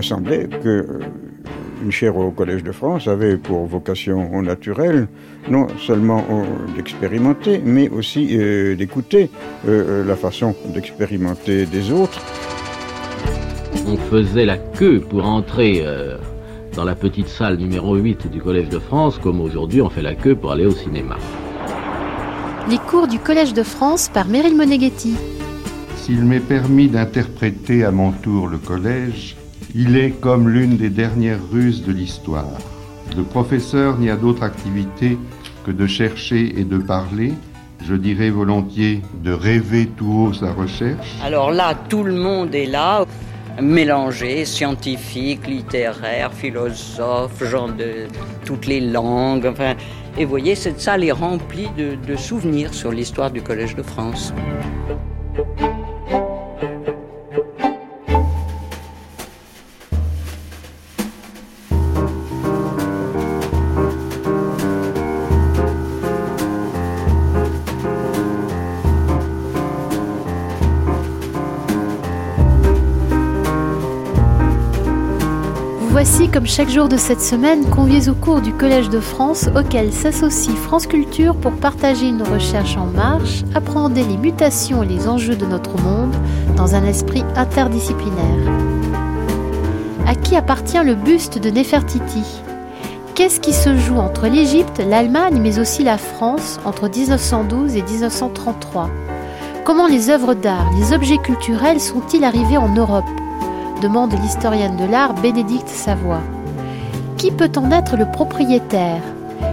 me semblait que euh, une chaire au Collège de France avait pour vocation naturelle non seulement d'expérimenter, mais aussi d'écouter la façon d'expérimenter des autres. On faisait la queue pour entrer dans la petite salle numéro 8 du Collège de France, comme aujourd'hui on fait la queue pour aller au cinéma. Les cours du Collège de France par Meryl Moneghetti. S'il m'est permis d'interpréter à mon tour le collège, il est comme l'une des dernières ruses de l'histoire. Le professeur n'y a d'autre activité que de chercher et de parler, je dirais volontiers de rêver tout haut sa recherche. Alors là, tout le monde est là, mélangé, scientifique, littéraire, philosophe, gens de toutes les langues. Enfin, et vous voyez, cette salle est remplie de, de souvenirs sur l'histoire du Collège de France. Comme chaque jour de cette semaine, conviés au cours du Collège de France, auquel s'associe France Culture pour partager une recherche en marche, appréhender les mutations et les enjeux de notre monde dans un esprit interdisciplinaire. À qui appartient le buste de Nefertiti? Qu'est-ce qui se joue entre l'Égypte, l'Allemagne, mais aussi la France entre 1912 et 1933 Comment les œuvres d'art, les objets culturels sont-ils arrivés en Europe? Demande l'historienne de l'art Bénédicte Savoie. Qui peut en être le propriétaire?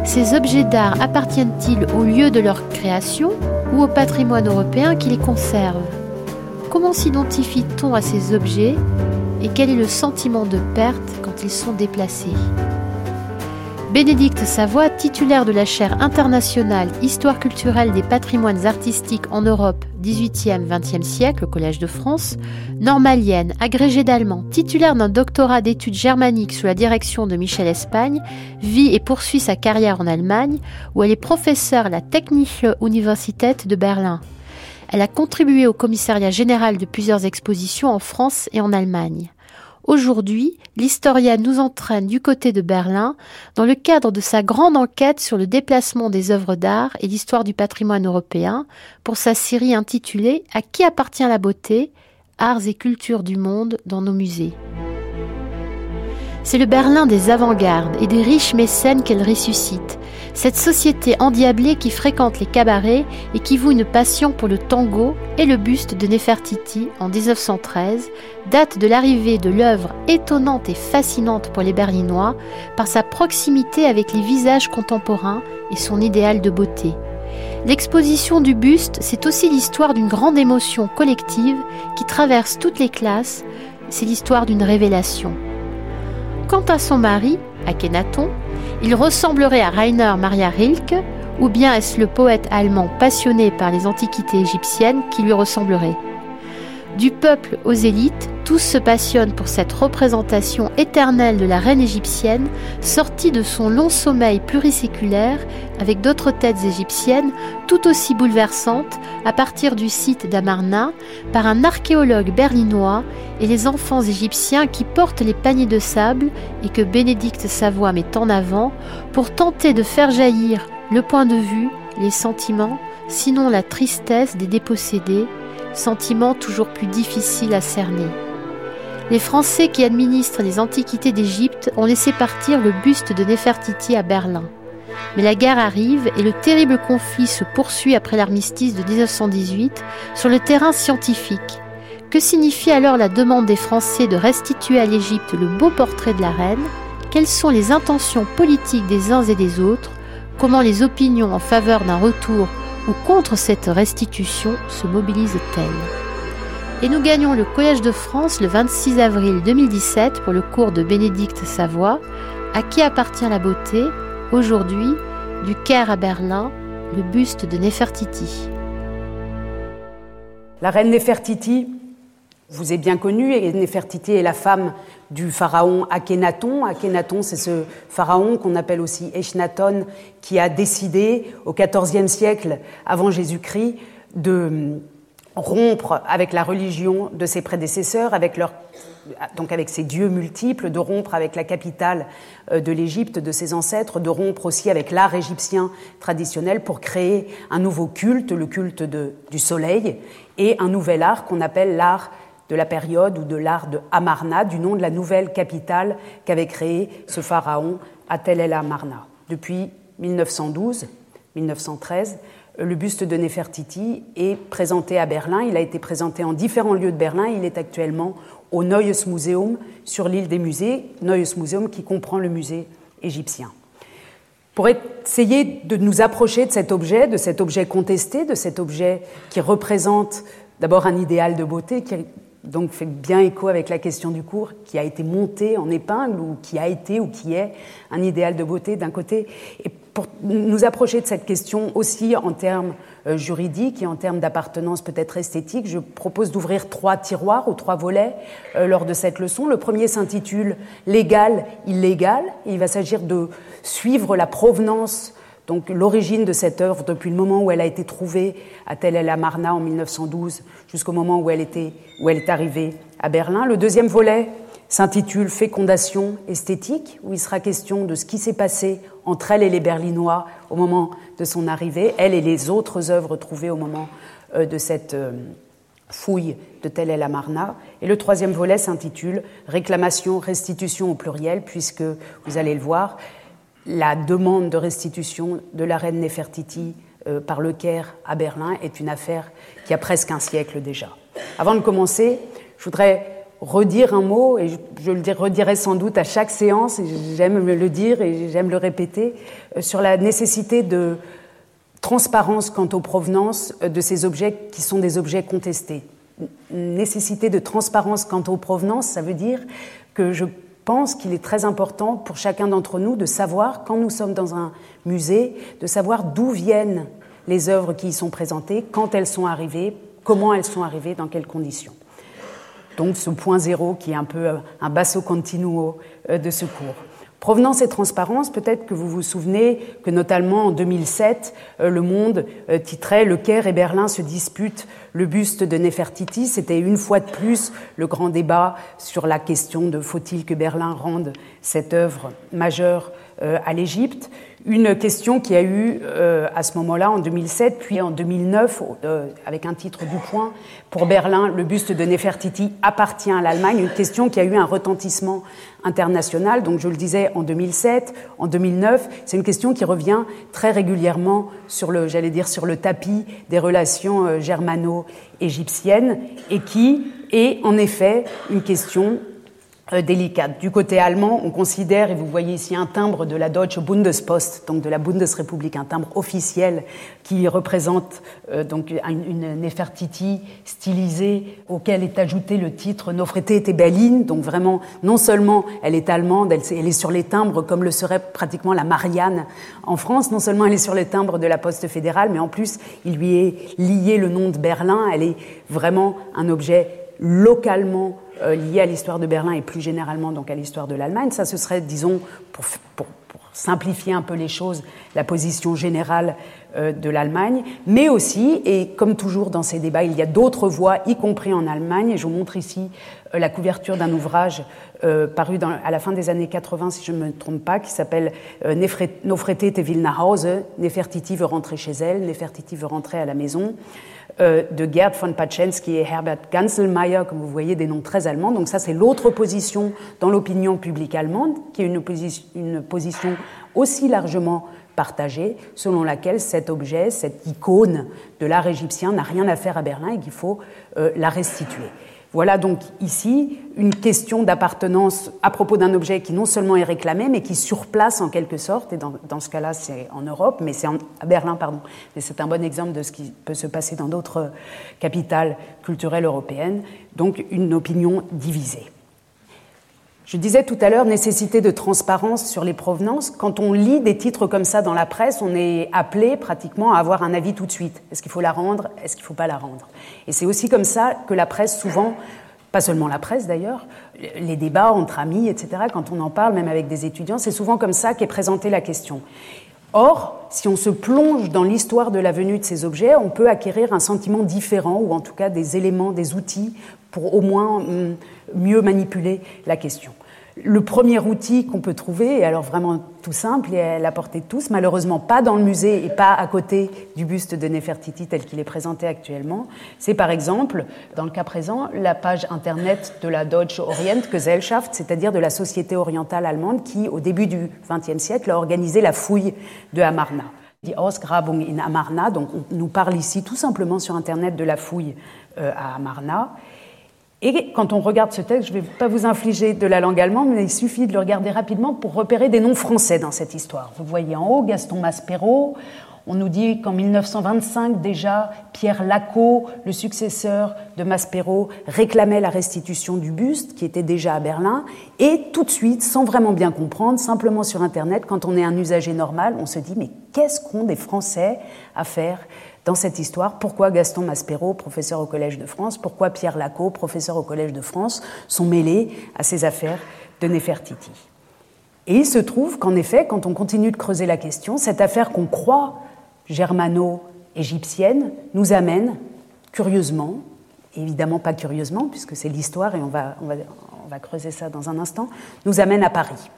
Ces objets d'art appartiennent-ils au lieu de leur création ou au patrimoine européen qui les conserve? Comment s'identifie-t-on à ces objets et quel est le sentiment de perte quand ils sont déplacés? Bénédicte Savoie, titulaire de la chaire internationale Histoire culturelle des patrimoines artistiques en Europe 18e-20e siècle au Collège de France, normalienne, agrégée d'allemand, titulaire d'un doctorat d'études germaniques sous la direction de Michel Espagne, vit et poursuit sa carrière en Allemagne, où elle est professeure à la Technische Universität de Berlin. Elle a contribué au commissariat général de plusieurs expositions en France et en Allemagne. Aujourd'hui, l'historien nous entraîne du côté de Berlin dans le cadre de sa grande enquête sur le déplacement des œuvres d'art et l'histoire du patrimoine européen pour sa série intitulée À qui appartient la beauté? Arts et cultures du monde dans nos musées. C'est le Berlin des avant-gardes et des riches mécènes qu'elle ressuscite, cette société endiablée qui fréquente les cabarets et qui voue une passion pour le tango et le buste de Nefertiti en 1913 date de l'arrivée de l'œuvre étonnante et fascinante pour les Berlinois par sa proximité avec les visages contemporains et son idéal de beauté. L'exposition du buste, c'est aussi l'histoire d'une grande émotion collective qui traverse toutes les classes, c'est l'histoire d'une révélation. Quant à son mari, Akhenaton, il ressemblerait à Rainer Maria Rilke, ou bien est-ce le poète allemand passionné par les antiquités égyptiennes qui lui ressemblerait? Du peuple aux élites, tous se passionnent pour cette représentation éternelle de la reine égyptienne, sortie de son long sommeil pluriséculaire, avec d'autres têtes égyptiennes tout aussi bouleversantes, à partir du site d'Amarna, par un archéologue berlinois et les enfants égyptiens qui portent les paniers de sable et que Bénédicte Savoie met en avant pour tenter de faire jaillir le point de vue, les sentiments, sinon la tristesse des dépossédés, sentiments toujours plus difficiles à cerner. Les Français qui administrent les antiquités d'Égypte ont laissé partir le buste de Nefertiti à Berlin. Mais la guerre arrive et le terrible conflit se poursuit après l'armistice de 1918 sur le terrain scientifique. Que signifie alors la demande des Français de restituer à l'Égypte le beau portrait de la reine? Quelles sont les intentions politiques des uns et des autres? Comment les opinions en faveur d'un retour ou contre cette restitution se mobilisent-elles et nous gagnons le Collège de France le 26 avril 2017 pour le cours de Bénédicte Savoie, à qui appartient la beauté, aujourd'hui, du Caire à Berlin, le buste de Nefertiti. La reine Nefertiti vous est bien connue, et Nefertiti est la femme du pharaon Akhenaton. Akhenaton, c'est ce pharaon qu'on appelle aussi Echnaton, qui a décidé au XIVe siècle avant Jésus-Christ de rompre avec la religion de ses prédécesseurs, avec leur, donc avec ses dieux multiples, de rompre avec la capitale euh, de l'Égypte, de ses ancêtres, de rompre aussi avec l'art égyptien traditionnel pour créer un nouveau culte, le culte du soleil, et un nouvel art qu'on appelle l'art de la période ou de l'art de Amarna, du nom de la nouvelle capitale qu'avait créée ce pharaon Atel el Amarna. Depuis 1912, 1913, le buste de Nefertiti est présenté à Berlin. Il a été présenté en différents lieux de Berlin. Il est actuellement au Neues Museum sur l'île des musées, Neues Museum qui comprend le musée égyptien. Pour essayer de nous approcher de cet objet, de cet objet contesté, de cet objet qui représente d'abord un idéal de beauté, qui donc fait bien écho avec la question du cours, qui a été monté en épingle ou qui a été ou qui est un idéal de beauté d'un côté, et pour nous approcher de cette question aussi en termes euh, juridiques et en termes d'appartenance peut-être esthétique, je propose d'ouvrir trois tiroirs ou trois volets euh, lors de cette leçon. Le premier s'intitule Légal, illégal. il va s'agir de suivre la provenance donc l'origine de cette œuvre depuis le moment où elle a été trouvée à Tel El Amarna en 1912 jusqu'au moment où elle, est arrivée à Berlin. Le deuxième volet s'intitule Fécondation esthétique, où il sera question de ce qui s'est passé entre elle et les Berlinois au moment de son arrivée, elle et les autres œuvres trouvées au moment euh, de cette euh, fouille de Tel El Amarna. Et le troisième volet s'intitule Réclamation, restitution au pluriel, puisque, vous allez le voir, la demande de restitution de la reine Nefertiti euh, par le Caire à Berlin est une affaire qui a presque un siècle déjà. Avant de commencer, je voudrais redire un mot, et je, le redirai sans doute à chaque séance, j'aime le dire et j'aime le répéter, euh, sur la nécessité de transparence quant aux provenances euh, de ces objets qui sont des objets contestés. Nécessité de transparence quant aux provenances, ça veut dire que je pense qu'il est très important pour chacun d'entre nous de savoir, quand nous sommes dans un musée, de savoir d'où viennent les œuvres qui y sont présentées, quand elles sont arrivées, comment elles sont arrivées, dans quelles conditions donc ce point zéro qui est un peu euh, un basso continuo euh, de ce cours. Provenance et transparence, peut-être que vous vous souvenez que notamment en 2007, euh, Le Monde titrait Le Caire et Berlin se disputent le buste de Nefertiti. C'était une fois de plus le grand débat sur la question de faut-il que Berlin rende cette œuvre majeure à l'Égypte une question qui a eu euh, à ce moment-là, en 2007, puis en 2009, euh, avec un titre du point, pour Berlin, le buste de Nefertiti appartient à l'Allemagne, une question qui a eu un retentissement international. Donc je le disais, en 2007, en 2009, c'est une question qui revient très régulièrement sur le, j'allais dire, sur le tapis des relations euh, germano-égyptiennes et qui est en effet une question euh, délicate. Du côté allemand, on considère, et vous voyez ici un timbre de la Deutsche Bundespost, donc de la Bundesrepublik, un timbre officiel qui représente euh, donc une, Nefertiti stylisée auquel est ajouté le titre Nofrete et Berlin. Donc vraiment, non seulement elle est allemande, elle, elle, est sur les timbres comme le serait pratiquement la Marianne en France. Non seulement elle est sur les timbres de la Poste fédérale, mais en plus il lui est lié le nom de Berlin. Elle est vraiment un objet localement euh, à l'histoire de Berlin et plus généralement donc à l'histoire de l'Allemagne. Ça, ce serait, disons, pour, simplifier un peu les choses, la position générale euh, de l'Allemagne, mais aussi, et comme toujours dans ces débats, il y a d'autres voix, y compris en Allemagne, et je vous montre ici euh, la couverture d'un ouvrage paru dans, à la fin des années 80, si je ne me trompe pas, qui s'appelle Nofrete te will nach Hause, Nefertiti veut rentrer chez elle, Nefertiti veut rentrer à la maison. Euh, de Gerd von Patschensky et Herbert Ganselmeier, comme vous voyez, des noms très allemands. Donc ça, c'est l'autre position dans l'opinion publique allemande, qui est une, une position aussi largement partagée, selon laquelle cet objet, cette icône de l'art égyptien n'a rien à faire à Berlin et qu'il faut euh, la restituer. Voilà donc ici une question d'appartenance à propos d'un objet qui non seulement est réclamé, mais qui surplace en quelque sorte, et dans, ce cas-là c'est en Europe, mais c'est à Berlin, pardon, mais c'est un bon exemple de ce qui peut se passer dans d'autres capitales culturelles européennes, donc une opinion divisée. Je disais tout à l'heure nécessité de transparence sur les provenances. Quand on lit des titres comme ça dans la presse, on est appelé pratiquement à avoir un avis tout de suite. Est-ce qu'il faut la rendre? Est-ce qu'il ne faut pas la rendre? Et c'est aussi comme ça que la presse, souvent, pas seulement la presse d'ailleurs, les débats entre amis, etc., quand on en parle, même avec des étudiants, c'est souvent comme ça qu'est présentée la question. Or, si on se plonge dans l'histoire de la venue de ces objets, on peut acquérir un sentiment différent, ou en tout cas des éléments, des outils, pour au moins hum, mieux manipuler la question. Le premier outil qu'on peut trouver, et alors vraiment tout simple et à la portée de tous, malheureusement pas dans le musée et pas à côté du buste de Nefertiti tel qu'il est présenté actuellement, c'est par exemple, dans le cas présent, la page internet de la Deutsche Orientgesellschaft, c'est-à-dire de la Société orientale allemande qui, au début du XXe siècle, a organisé la fouille de Amarna. Die Ausgrabung in Amarna, donc on nous parle ici tout simplement sur internet de la fouille euh, à Amarna. Et quand on regarde ce texte, je ne vais pas vous infliger de la langue allemande, mais il suffit de le regarder rapidement pour repérer des noms français dans cette histoire. Vous voyez en haut Gaston Maspero. On nous dit qu'en 1925 déjà, Pierre Lacot, le successeur de Maspero, réclamait la restitution du buste qui était déjà à Berlin. Et tout de suite, sans vraiment bien comprendre, simplement sur Internet, quand on est un usager normal, on se dit mais qu'est-ce qu'ont des Français à faire dans cette histoire pourquoi Gaston Maspero, professeur au Collège de France, pourquoi Pierre Lacot, professeur au Collège de France, sont mêlés à ces affaires de Nefertiti? Et il se trouve qu'en effet, quand on continue de creuser la question, cette affaire qu'on croit germano-égyptienne nous amène, curieusement, évidemment pas curieusement, puisque c'est l'histoire et on va, on, va, on va creuser ça dans un instant, nous amène à Paris.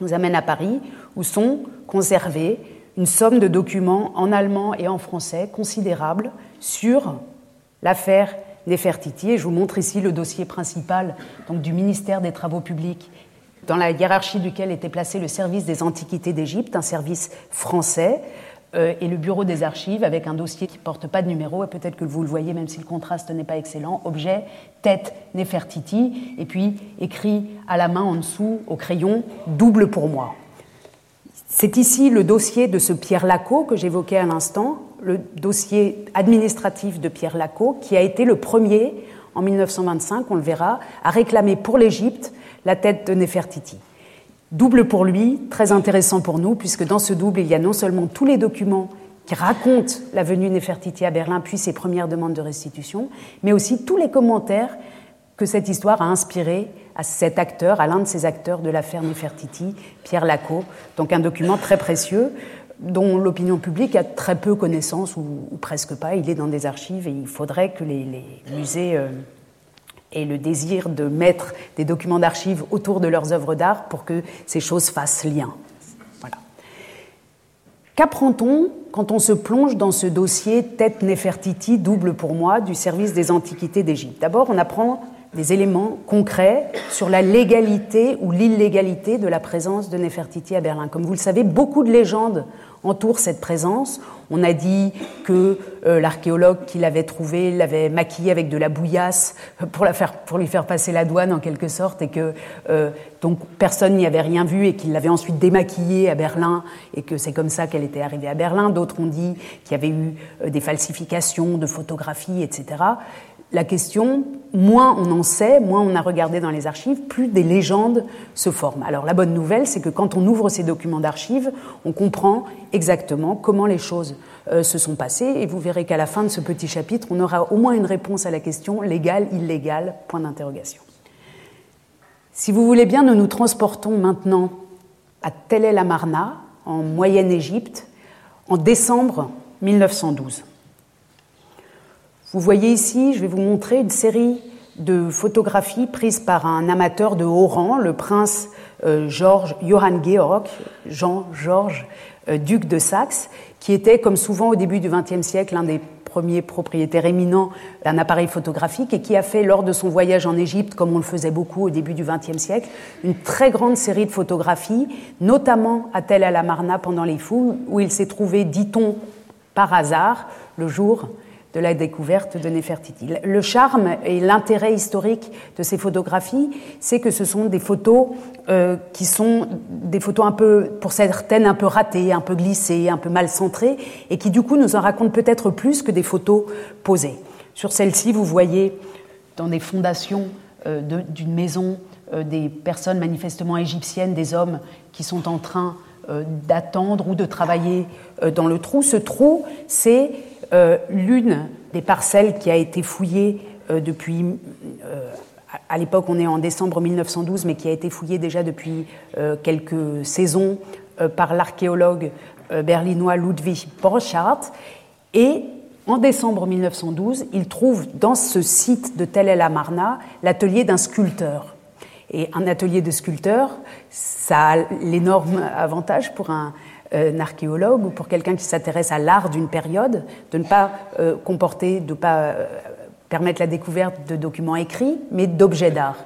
Nous amène à Paris où sont conservés une somme de documents en allemand et en français considérable sur l'affaire Nefertiti. Et je vous montre ici le dossier principal du ministère des Travaux publics, dans la hiérarchie duquel était placé le service des Antiquités d'Égypte, un service français, euh, et le bureau des archives avec un dossier qui ne porte pas de numéro, et peut-être que vous le voyez même si le contraste n'est pas excellent, objet, tête Nefertiti, et puis écrit à la main en dessous au crayon, double pour moi. C'est ici le dossier de ce Pierre Lacot que j'évoquais à l'instant, le dossier administratif de Pierre Lacot, qui a été le premier, en 1925, on le verra, à réclamer pour l'Égypte la tête de Nefertiti. Double pour lui, très intéressant pour nous, puisque dans ce double, il y a non seulement tous les documents qui racontent la venue de Nefertiti à Berlin, puis ses premières demandes de restitution, mais aussi tous les commentaires que cette histoire a inspiré à cet acteur, à l'un de ces acteurs de l'affaire Nefertiti, Pierre Lacot. Donc un document très précieux dont l'opinion publique a très peu connaissance ou, presque pas. Il est dans des archives et il faudrait que les, musées euh, aient le désir de mettre des documents d'archives autour de leurs œuvres d'art pour que ces choses fassent lien. Voilà. Qu'apprend-on quand on se plonge dans ce dossier Tête Nefertiti, double pour moi, du service des Antiquités d'Égypte? D'abord, on apprend des éléments concrets sur la légalité ou l'illégalité de la présence de Nefertiti à Berlin. Comme vous le savez, beaucoup de légendes entourent cette présence. On a dit que euh, l'archéologue qui l'avait trouvée l'avait maquillée avec de la bouillasse pour, la faire, pour lui faire passer la douane en quelque sorte, et que euh, donc personne n'y avait rien vu et qu'il l'avait ensuite démaquillée à Berlin et que c'est comme ça qu'elle était arrivée à Berlin. D'autres ont dit qu'il y avait eu euh, des falsifications de photographies, etc la question, moins on en sait, moins on a regardé dans les archives, plus des légendes se forment. Alors la bonne nouvelle, c'est que quand on ouvre ces documents d'archives, on comprend exactement comment les choses euh, se sont passées, et vous verrez qu'à la fin de ce petit chapitre, on aura au moins une réponse à la question légal, illégal, point d'interrogation. Si vous voulez bien, nous nous transportons maintenant à Tel El Amarna, en Moyenne-Égypte, en décembre 1912. Vous voyez ici, je vais vous montrer une série de photographies prises par un amateur de haut rang, le prince euh, Georges Johann Georg, Jean-Georges, euh, duc de Saxe, qui était, comme souvent au début du XXe siècle, l'un des premiers propriétaires éminents d'un appareil photographique et qui a fait, lors de son voyage en Égypte, comme on le faisait beaucoup au début du XXe siècle, une très grande série de photographies, notamment à Tel El Amarna pendant les fouilles, où il s'est trouvé, dit-on, par hasard, le jour de la découverte de Nefertiti. Le charme et l'intérêt historique de ces photographies, c'est que ce sont des photos euh, qui sont des photos un peu, pour certaines, un peu ratées, un peu glissées, un peu mal centrées, et qui du coup nous en racontent peut-être plus que des photos posées. Sur celle-ci, vous voyez dans des fondations euh, d'une maison euh, des personnes manifestement égyptiennes, des hommes qui sont en train d'attendre ou de travailler dans le trou. Ce trou, c'est l'une des parcelles qui a été fouillée euh, depuis, euh, à l'époque on est en décembre 1912, mais qui a été fouillée déjà depuis quelques saisons par l'archéologue berlinois Ludwig Borchardt. Et en décembre 1912, il trouve dans ce site de Tel el-Amarna l'atelier d'un sculpteur. Et un atelier de sculpteur, ça a l'énorme avantage pour un, archéologue ou pour quelqu'un qui s'intéresse à l'art d'une période de ne pas comporter, de ne pas permettre la découverte de documents écrits, mais d'objets d'art.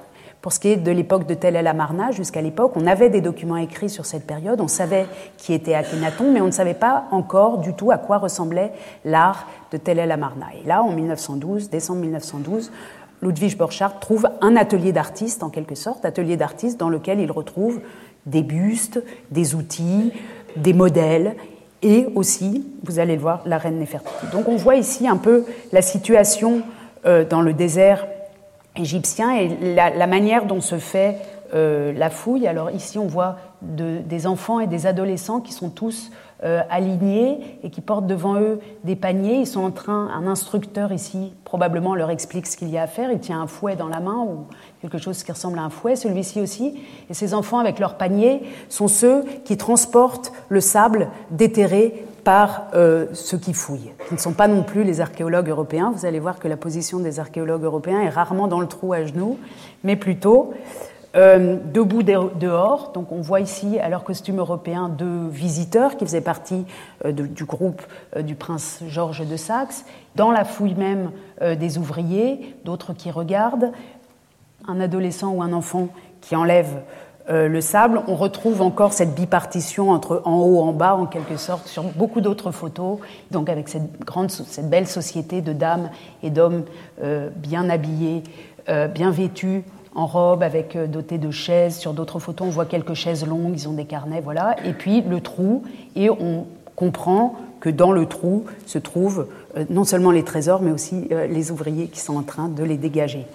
Pour ce qui est de l'époque de Tel el-Amarna, jusqu'à l'époque, on avait des documents écrits sur cette période, on savait qui était Akhenaton, mais on ne savait pas encore du tout à quoi ressemblait l'art de Tel el-Amarna. Et là, en 1912, décembre 1912, Ludwig Borchardt trouve un atelier d'artiste, en quelque sorte, atelier d'artiste dans lequel il retrouve des bustes, des outils, des modèles, et aussi, vous allez le voir, la reine Néfertiti. Donc on voit ici un peu la situation euh, dans le désert égyptien et la, manière dont se fait euh, la fouille. Alors ici, on voit des enfants et des adolescents qui sont tous euh, alignés et qui portent devant eux des paniers. Ils sont en train, un instructeur ici probablement leur explique ce qu'il y a à faire. Il tient un fouet dans la main ou quelque chose qui ressemble à un fouet, celui-ci aussi. Et ces enfants avec leurs paniers sont ceux qui transportent le sable déterré par euh, ceux qui fouillent. Ce ne sont pas non plus les archéologues européens. Vous allez voir que la position des archéologues européens est rarement dans le trou à genoux, mais plutôt euh, debout dehors. Donc on voit ici à leur costume européen deux visiteurs qui faisaient partie euh, du groupe du prince Georges de Saxe. Dans la fouille même des ouvriers, d'autres qui regardent, un adolescent ou un enfant qui enlève euh, le sable, on retrouve encore cette bipartition entre en haut, en bas, en quelque sorte, sur beaucoup d'autres photos, donc avec cette, grande, cette belle société de dames et d'hommes euh, bien habillés, euh, bien vêtus, en robe, avec dotés de chaises. Sur d'autres photos, on voit quelques chaises longues, ils ont des carnets, voilà. Et puis le trou, et on comprend que dans le trou se trouvent non seulement les trésors, mais aussi les ouvriers qui sont en train de les dégager.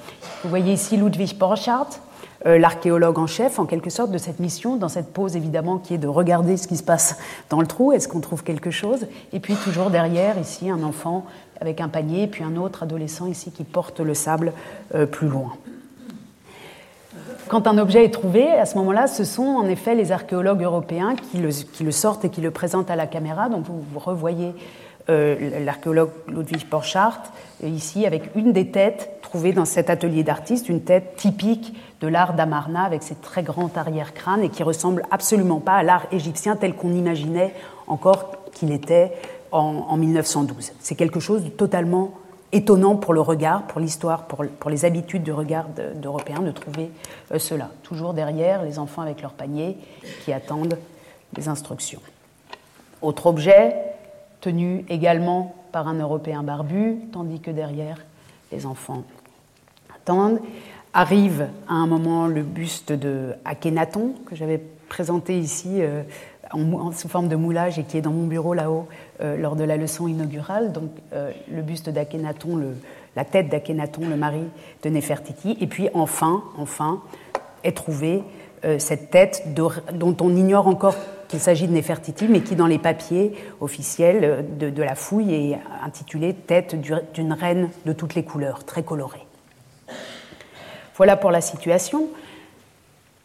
Vous voyez ici Ludwig Borchardt, euh, l'archéologue en chef, en quelque sorte, de cette mission, dans cette pose évidemment qui est de regarder ce qui se passe dans le trou, est-ce qu'on trouve quelque chose? Et puis toujours derrière, ici, un enfant avec un panier, puis un autre adolescent ici qui porte le sable euh, plus loin. Quand un objet est trouvé, à ce moment-là, ce sont en effet les archéologues européens qui le, sortent et qui le présentent à la caméra. Donc vous, revoyez euh, l'archéologue Ludwig Borchardt, ici avec une des têtes trouvées dans cet atelier d'artiste, une tête typique de l'art d'Amarna avec ses très grands arrière-crânes et qui ressemble absolument pas à l'art égyptien tel qu'on imaginait encore qu'il était en, 1912. C'est quelque chose de totalement étonnant pour le regard, pour l'histoire, pour, les habitudes de regard d'Européens de trouver euh, cela. Toujours derrière, les enfants avec leurs paniers qui attendent les instructions. Autre objet, tenu également par un Européen barbu, tandis que derrière, les enfants attendent. Arrive à un moment le buste de Akhenaton, que j'avais présenté ici euh, en, sous forme de moulage et qui est dans mon bureau là-haut lors de la leçon inaugurale. Donc euh, le buste d'Akhenaton, la tête d'Akhenaton, le mari de Nefertiti. Et puis enfin, enfin, est trouvée cette tête dont on ignore encore qu'il s'agit de Nefertiti, mais qui, dans les papiers officiels de, la fouille, est intitulée Tête d'une reine de toutes les couleurs, très colorée. Voilà pour la situation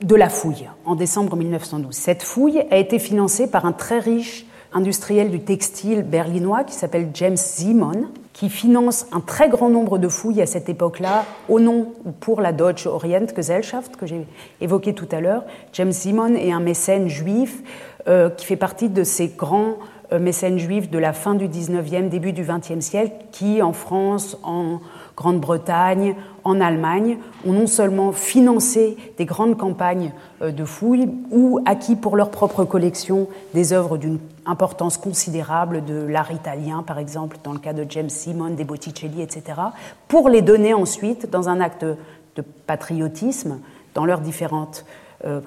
de la fouille en décembre 1912. Cette fouille a été financée par un très riche industriel du textile berlinois qui s'appelle James Simon, qui finance un très grand nombre de fouilles à cette époque-là au nom ou pour la Deutsche Orient Gesellschaft que j'ai évoqué tout à l'heure. James Simon est un mécène juif euh, qui fait partie de ces grands euh, mécènes juifs de la fin du 19e, début du 20e siècle, qui en France, en Grande-Bretagne, en Allemagne, ont non seulement financé des grandes campagnes euh, de fouilles ou acquis pour leur propre collection des œuvres d'une importance considérable de l'art italien, par exemple, dans le cas de James Simon, des Botticelli, etc., pour les donner ensuite dans un acte de patriotisme dans leurs différentes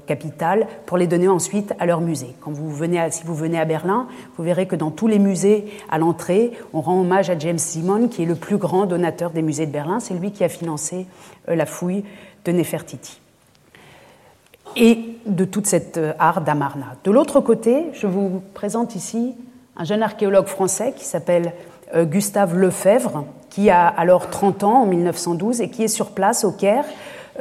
capitale pour les donner ensuite à leur musée. Quand vous venez si vous venez à Berlin, vous verrez que dans tous les musées, à l'entrée, on rend hommage à James Simon, qui est le plus grand donateur des musées de Berlin. C'est lui qui a financé euh, la fouille de Nefertiti et de toute cette euh, art d'Amarna. De l'autre côté, je vous présente ici un jeune archéologue français qui s'appelle Gustave Lefebvre, qui a alors 30 ans en 1912 et qui est sur place au Caire,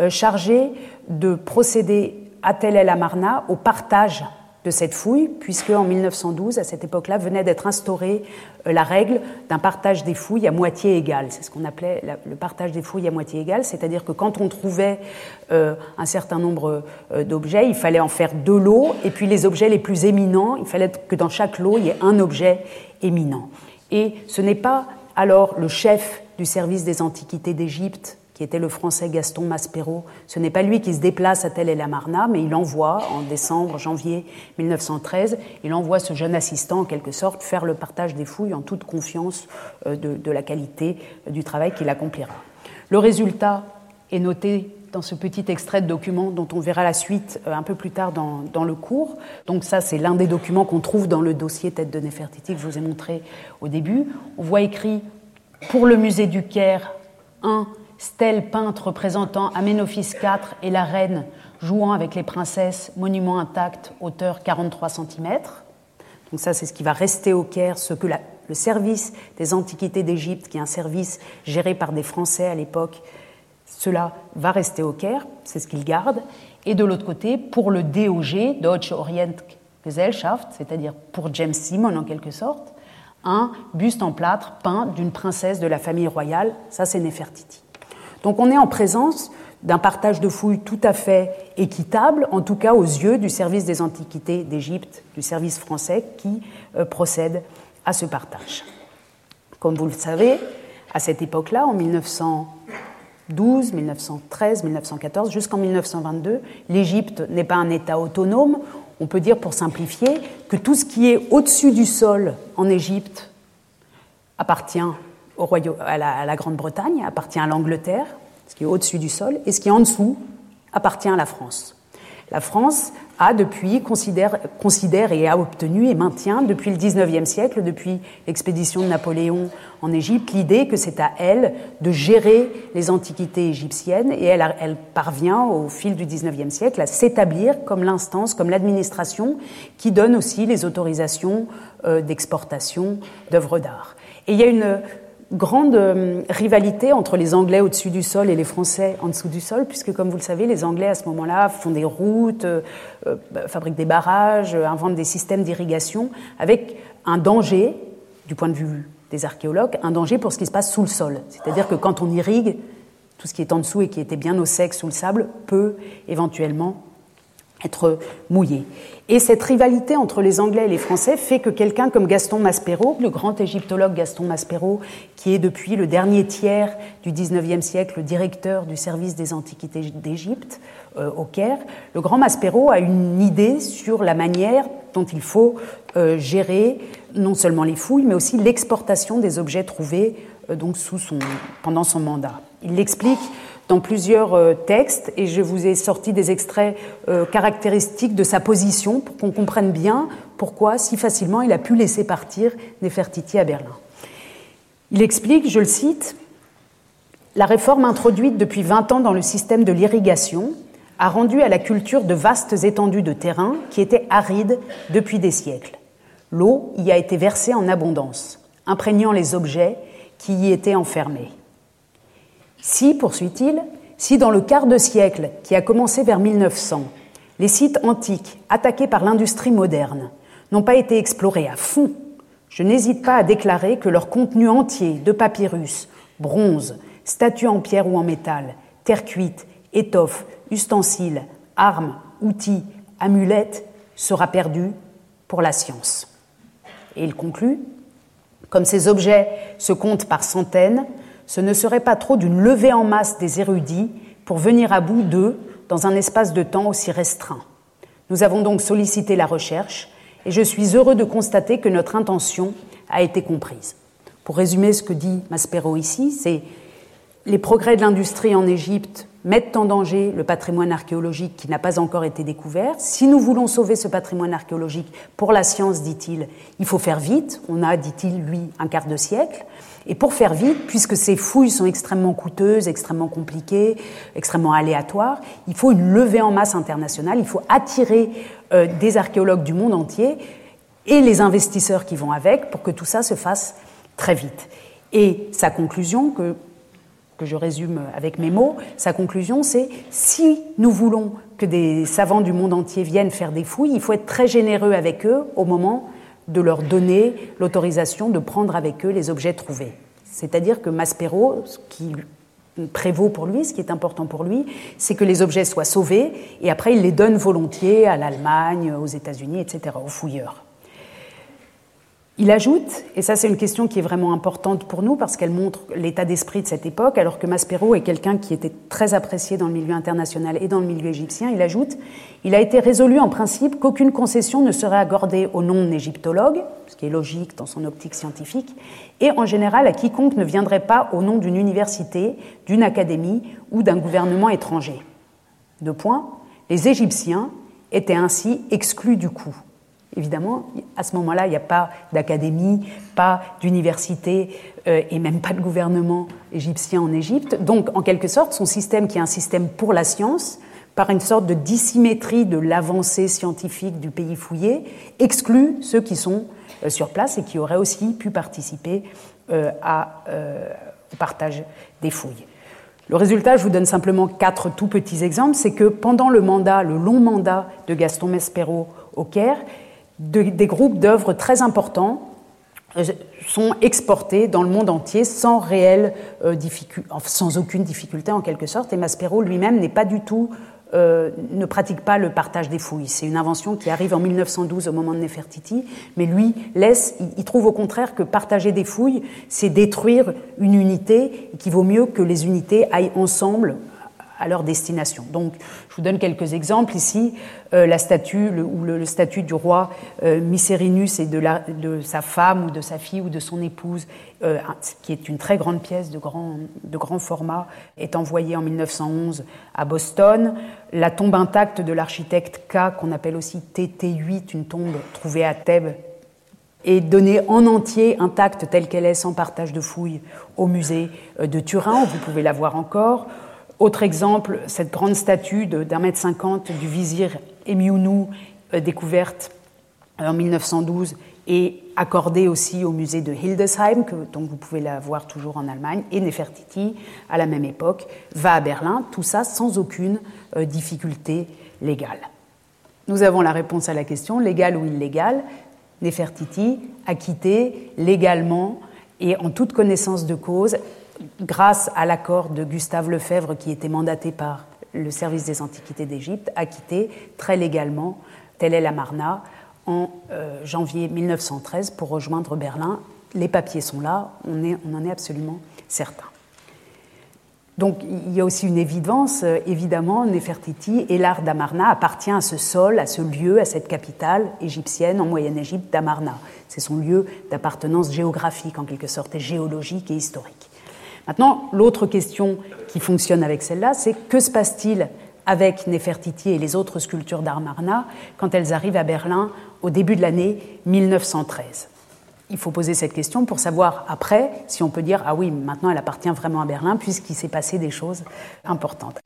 chargé de procéder à Tel el Amarna au partage de cette fouille, puisque en 1912, à cette époque-là, venait d'être instaurée euh, la règle d'un partage des fouilles à moitié égale. C'est ce qu'on appelait le partage des fouilles à moitié égale, c'est-à-dire que quand on trouvait euh, un certain nombre euh, d'objets, il fallait en faire deux lots, et puis les objets les plus éminents, il fallait que dans chaque lot, il y ait un objet éminent. Et ce n'est pas alors le chef du service des antiquités d'Égypte qui était le français Gaston Maspero. Ce n'est pas lui qui se déplace à Tel el Amarna, mais il envoie, en décembre, janvier 1913, il envoie ce jeune assistant, en quelque sorte, faire le partage des fouilles en toute confiance euh, de, la qualité du travail qu'il accomplira. Le résultat est noté dans ce petit extrait de document dont on verra la suite euh, un peu plus tard dans, dans le cours. Donc ça, c'est l'un des documents qu'on trouve dans le dossier Tête de Néfertiti que je vous ai montré au début. On voit écrit pour le musée du Caire 1 stèle peinte représentant Aménophis IV et la reine jouant avec les princesses, monument intact, hauteur 43 cm. Donc ça, c'est ce qui va rester au Caire, ce que le service des antiquités d'Égypte, qui est un service géré par des Français à l'époque, cela va rester au Caire, c'est ce qu'ils gardent. Et de l'autre côté, pour le DOG, Deutsche Orient Gesellschaft, c'est-à-dire pour James Simon en quelque sorte, un buste en plâtre peint d'une princesse de la famille royale, ça c'est Nefertiti. Donc on est en présence d'un partage de fouilles tout à fait équitable, en tout cas aux yeux du service des antiquités d'Égypte, du service français qui euh, procède à ce partage. Comme vous le savez, à cette époque-là, en 1912, 1913, 1914, jusqu'en 1922, l'Égypte n'est pas un État autonome. On peut dire, pour simplifier, que tout ce qui est au-dessus du sol en Égypte appartient à la, Grande-Bretagne, appartient à l'Angleterre, ce qui est au-dessus du sol, et ce qui est en dessous appartient à la France. La France a depuis, considère, considère, et a obtenu et maintient depuis le XIXe siècle, depuis l'expédition de Napoléon en Égypte, l'idée que c'est à elle de gérer les antiquités égyptiennes et elle, elle parvient au fil du XIXe siècle à s'établir comme l'instance, comme l'administration qui donne aussi les autorisations euh, d'exportation d'œuvres d'art. Et il y a une grande euh, rivalité entre les Anglais au-dessus du sol et les Français en dessous du sol, puisque comme vous le savez, les Anglais à ce moment-là font des routes, euh, euh, fabriquent des barrages, inventent des systèmes d'irrigation, avec un danger, du point de vue des archéologues, un danger pour ce qui se passe sous le sol. C'est-à-dire que quand on irrigue, tout ce qui est en dessous et qui était bien au sec sous le sable peut éventuellement être mouillé. Et cette rivalité entre les Anglais et les Français fait que quelqu'un comme Gaston Maspero, le grand égyptologue Gaston Maspero, qui est depuis le dernier tiers du XIXe siècle le directeur du service des antiquités d'Égypte euh, au Caire, le grand Maspero a une idée sur la manière dont il faut euh, gérer non seulement les fouilles, mais aussi l'exportation des objets trouvés euh, donc pendant son mandat. Il l'explique dans plusieurs euh, textes et je vous ai sorti des extraits euh, caractéristiques de sa position pour qu'on comprenne bien pourquoi si facilement il a pu laisser partir Nefertiti à Berlin. Il explique, je le cite, La réforme introduite depuis 20 ans dans le système de l'irrigation a rendu à la culture de vastes étendues de terrain qui étaient arides depuis des siècles. L'eau y a été versée en abondance, imprégnant les objets qui y étaient enfermés. Si, poursuit-il, si dans le quart de siècle qui a commencé vers 1900, les sites antiques attaqués par l'industrie moderne n'ont pas été explorés à fond, je n'hésite pas à déclarer que leur contenu entier de papyrus, bronze, statues en pierre ou en métal, terre cuite, étoffes, ustensiles, armes, outils, amulettes sera perdu pour la science. Et il conclut Comme ces objets se comptent par centaines, ce ne serait pas trop d'une levée en masse des érudits pour venir à bout d'eux dans un espace de temps aussi restreint. Nous avons donc sollicité la recherche et je suis heureux de constater que notre intention a été comprise. Pour résumer ce que dit Maspero ici, c'est les progrès de l'industrie en Égypte mettent en danger le patrimoine archéologique qui n'a pas encore été découvert. Si nous voulons sauver ce patrimoine archéologique pour la science, dit-il, il faut faire vite. On a, dit-il, lui, un quart de siècle. Et pour faire vite, puisque ces fouilles sont extrêmement coûteuses, extrêmement compliquées, extrêmement aléatoires, il faut une levée en masse internationale, il faut attirer euh, des archéologues du monde entier et les investisseurs qui vont avec pour que tout ça se fasse très vite. Et sa conclusion, que que je résume avec mes mots, sa conclusion c'est si nous voulons que des savants du monde entier viennent faire des fouilles, il faut être très généreux avec eux au moment de leur donner l'autorisation de prendre avec eux les objets trouvés. C'est-à-dire que Maspero, ce qui prévaut pour lui, ce qui est important pour lui, c'est que les objets soient sauvés et après il les donne volontiers à l'Allemagne, aux États-Unis, etc., aux fouilleurs. Il ajoute, et ça c'est une question qui est vraiment importante pour nous parce qu'elle montre l'état d'esprit de cette époque, alors que Maspero est quelqu'un qui était très apprécié dans le milieu international et dans le milieu égyptien, il ajoute, il a été résolu en principe qu'aucune concession ne serait accordée au non-égyptologue, ce qui est logique dans son optique scientifique, et en général à quiconque ne viendrait pas au nom d'une université, d'une académie ou d'un gouvernement étranger. Deux points, les Égyptiens étaient ainsi exclus du coup. Évidemment, à ce moment-là, il n'y a pas d'académie, pas d'université euh, et même pas de gouvernement égyptien en Égypte. Donc, en quelque sorte, son système, qui est un système pour la science, par une sorte de dissymétrie de l'avancée scientifique du pays fouillé, exclut ceux qui sont euh, sur place et qui auraient aussi pu participer euh, au partage des fouilles. Le résultat, je vous donne simplement quatre tout petits exemples, c'est que pendant le mandat, le long mandat de Gaston Mespero au Caire, des groupes d'œuvres très importants euh, sont exportés dans le monde entier sans réelle euh, difficulté, sans aucune difficulté en quelque sorte. Et Maspero lui-même n'est pas du tout, euh, ne pratique pas le partage des fouilles. C'est une invention qui arrive en 1912 au moment de Nefertiti, mais lui laisse, il, trouve au contraire que partager des fouilles, c'est détruire une unité, et qu'il vaut mieux que les unités aillent ensemble à leur destination. Donc, je vous donne quelques exemples ici. Euh, la statue ou le, statut du roi euh, Mycerinus et de, sa femme ou de sa fille ou de son épouse, euh, qui est une très grande pièce de grand, format, est envoyée en 1911 à Boston. La tombe intacte de l'architecte K, qu'on appelle aussi TT8, une tombe trouvée à Thèbes, est donnée en entier, intacte telle qu'elle est, sans partage de fouilles, au musée de Turin. Vous pouvez la voir encore. Autre exemple, cette grande statue d'un mètre cinquante du vizir Emiounou, euh, découverte en 1912 et accordée aussi au musée de Hildesheim, donc vous pouvez la voir toujours en Allemagne, et Nefertiti, à la même époque, va à Berlin, tout ça sans aucune euh, difficulté légale. Nous avons la réponse à la question, légale ou illégale. Nefertiti, acquitté légalement et en toute connaissance de cause, grâce à l'accord de Gustave Lefebvre qui était mandaté par le service des antiquités d'Égypte, a quitté très légalement Tel El Amarna en euh, janvier 1913 pour rejoindre Berlin. Les papiers sont là, on, en est absolument certain. Donc il y a aussi une évidence, euh, évidemment, Nefertiti et l'art d'Amarna appartient à ce sol, à ce lieu, à cette capitale égyptienne en Moyenne-Égypte d'Amarna. C'est son lieu d'appartenance géographique en quelque sorte, et géologique et historique. Maintenant, l'autre question qui fonctionne avec celle-là, c'est que se passe-t-il avec Nefertiti et les autres sculptures d'Armarna quand elles arrivent à Berlin au début de l'année 1913 il faut poser cette question pour savoir après si on peut dire ah oui, maintenant elle appartient vraiment à Berlin puisqu'il s'est passé des choses importantes.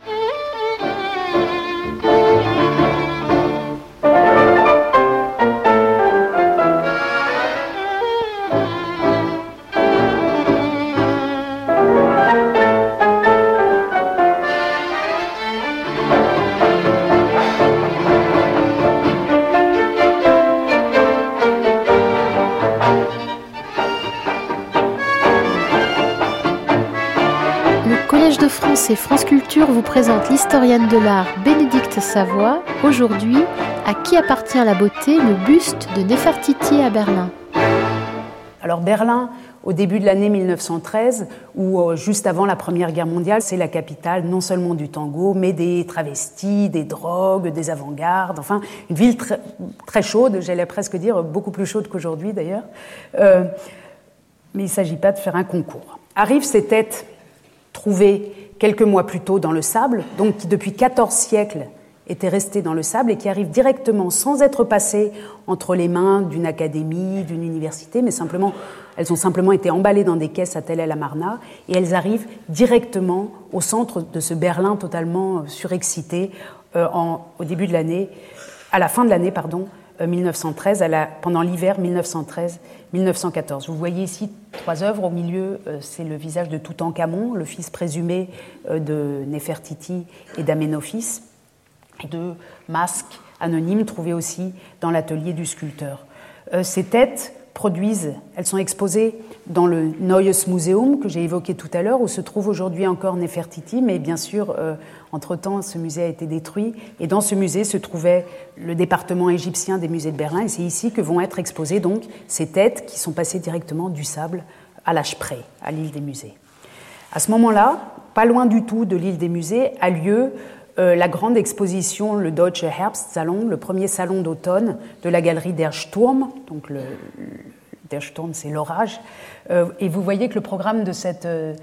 Et France Culture vous présente l'historienne de l'art Bénédicte Savoie. Aujourd'hui, à qui appartient la beauté Le buste de Nefertiti à Berlin. Alors Berlin, au début de l'année 1913, ou euh, juste avant la Première Guerre mondiale, c'est la capitale non seulement du tango, mais des travestis, des drogues, des avant-gardes, enfin une ville très, chaude, j'allais presque dire beaucoup plus chaude qu'aujourd'hui d'ailleurs. Euh, mais il ne s'agit pas de faire un concours. Arrive ces têtes trouvées quelques mois plus tôt dans le sable, donc qui depuis 14 siècles étaient restées dans le sable et qui arrivent directement, sans être passées entre les mains d'une académie, d'une université, mais simplement, elles ont simplement été emballées dans des caisses à Tel El Amarna et elles arrivent directement au centre de ce Berlin totalement euh, surexcité euh, au début de l'année, à la fin de l'année, pardon, 1913, pendant l'hiver 1913-1914. Vous voyez ici trois œuvres. Au milieu, c'est le visage de Toutankhamon, le fils présumé de Nefertiti et d'Amenophis, deux masques anonymes trouvés aussi dans l'atelier du sculpteur. ces têtes produisent, elles sont exposées dans le Neues Museum que j'ai évoqué tout à l'heure, où se trouve aujourd'hui encore Nefertiti, mais bien sûr, euh, entre-temps, ce musée a été détruit. Et dans ce musée se trouvait le département égyptien des musées de Berlin, et c'est ici que vont être exposées donc ces têtes qui sont passées directement du sable à l'Ashprey, à l'île des musées. À ce moment-là, pas loin du tout de l'île des musées, a lieu euh, la grande exposition, le Deutsche Herbstsalon, le premier salon d'automne de la galerie Der Sturm. Donc le, Der Sturm, c'est l'orage. Euh, et vous voyez que le programme de cette euh,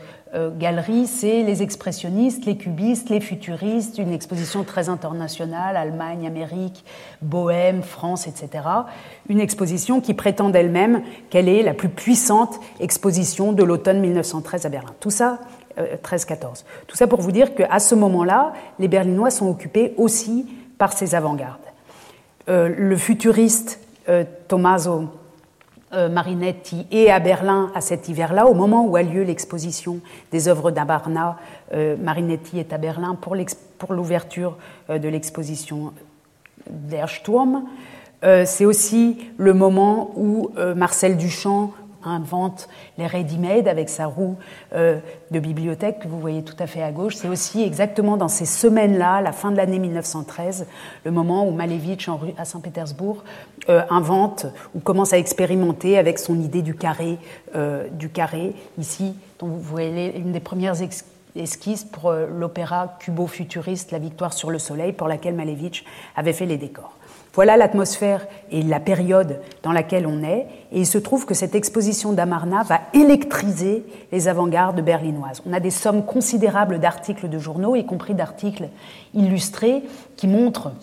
galerie, c'est les expressionnistes, les cubistes, les futuristes, une exposition très internationale, Allemagne, Amérique, Bohème, France, etc. Une exposition qui prétend d'elle-même qu'elle est la plus puissante exposition de l'automne 1913 à Berlin. Tout ça 13-14. Euh, Tout ça pour vous dire qu'à ce moment-là, les Berlinois sont occupés aussi par ces avant-gardes. Euh, le futuriste euh, Tommaso Marinetti est à Berlin à cet hiver-là, au moment où a lieu l'exposition des œuvres d'Abarna. Marinetti est à Berlin pour l'ouverture de l'exposition Der Sturm. C'est aussi le moment où Marcel Duchamp invente les ready-made avec sa roue euh, de bibliothèque que vous voyez tout à fait à gauche. C'est aussi exactement dans ces semaines-là, la fin de l'année 1913, le moment où Malevitch à Saint-Pétersbourg euh, invente ou commence à expérimenter avec son idée du carré, euh, ici, dont vous voyez une des premières esquisses pour l'opéra cubo-futuriste La Victoire sur le Soleil, pour laquelle Malevitch avait fait les décors. Voilà l'atmosphère et la période dans laquelle on est. Et il se trouve que cette exposition d'Amarna va électriser les avant-gardes berlinoises. On a des sommes considérables d'articles de journaux, y compris d'articles illustrés, qui montrent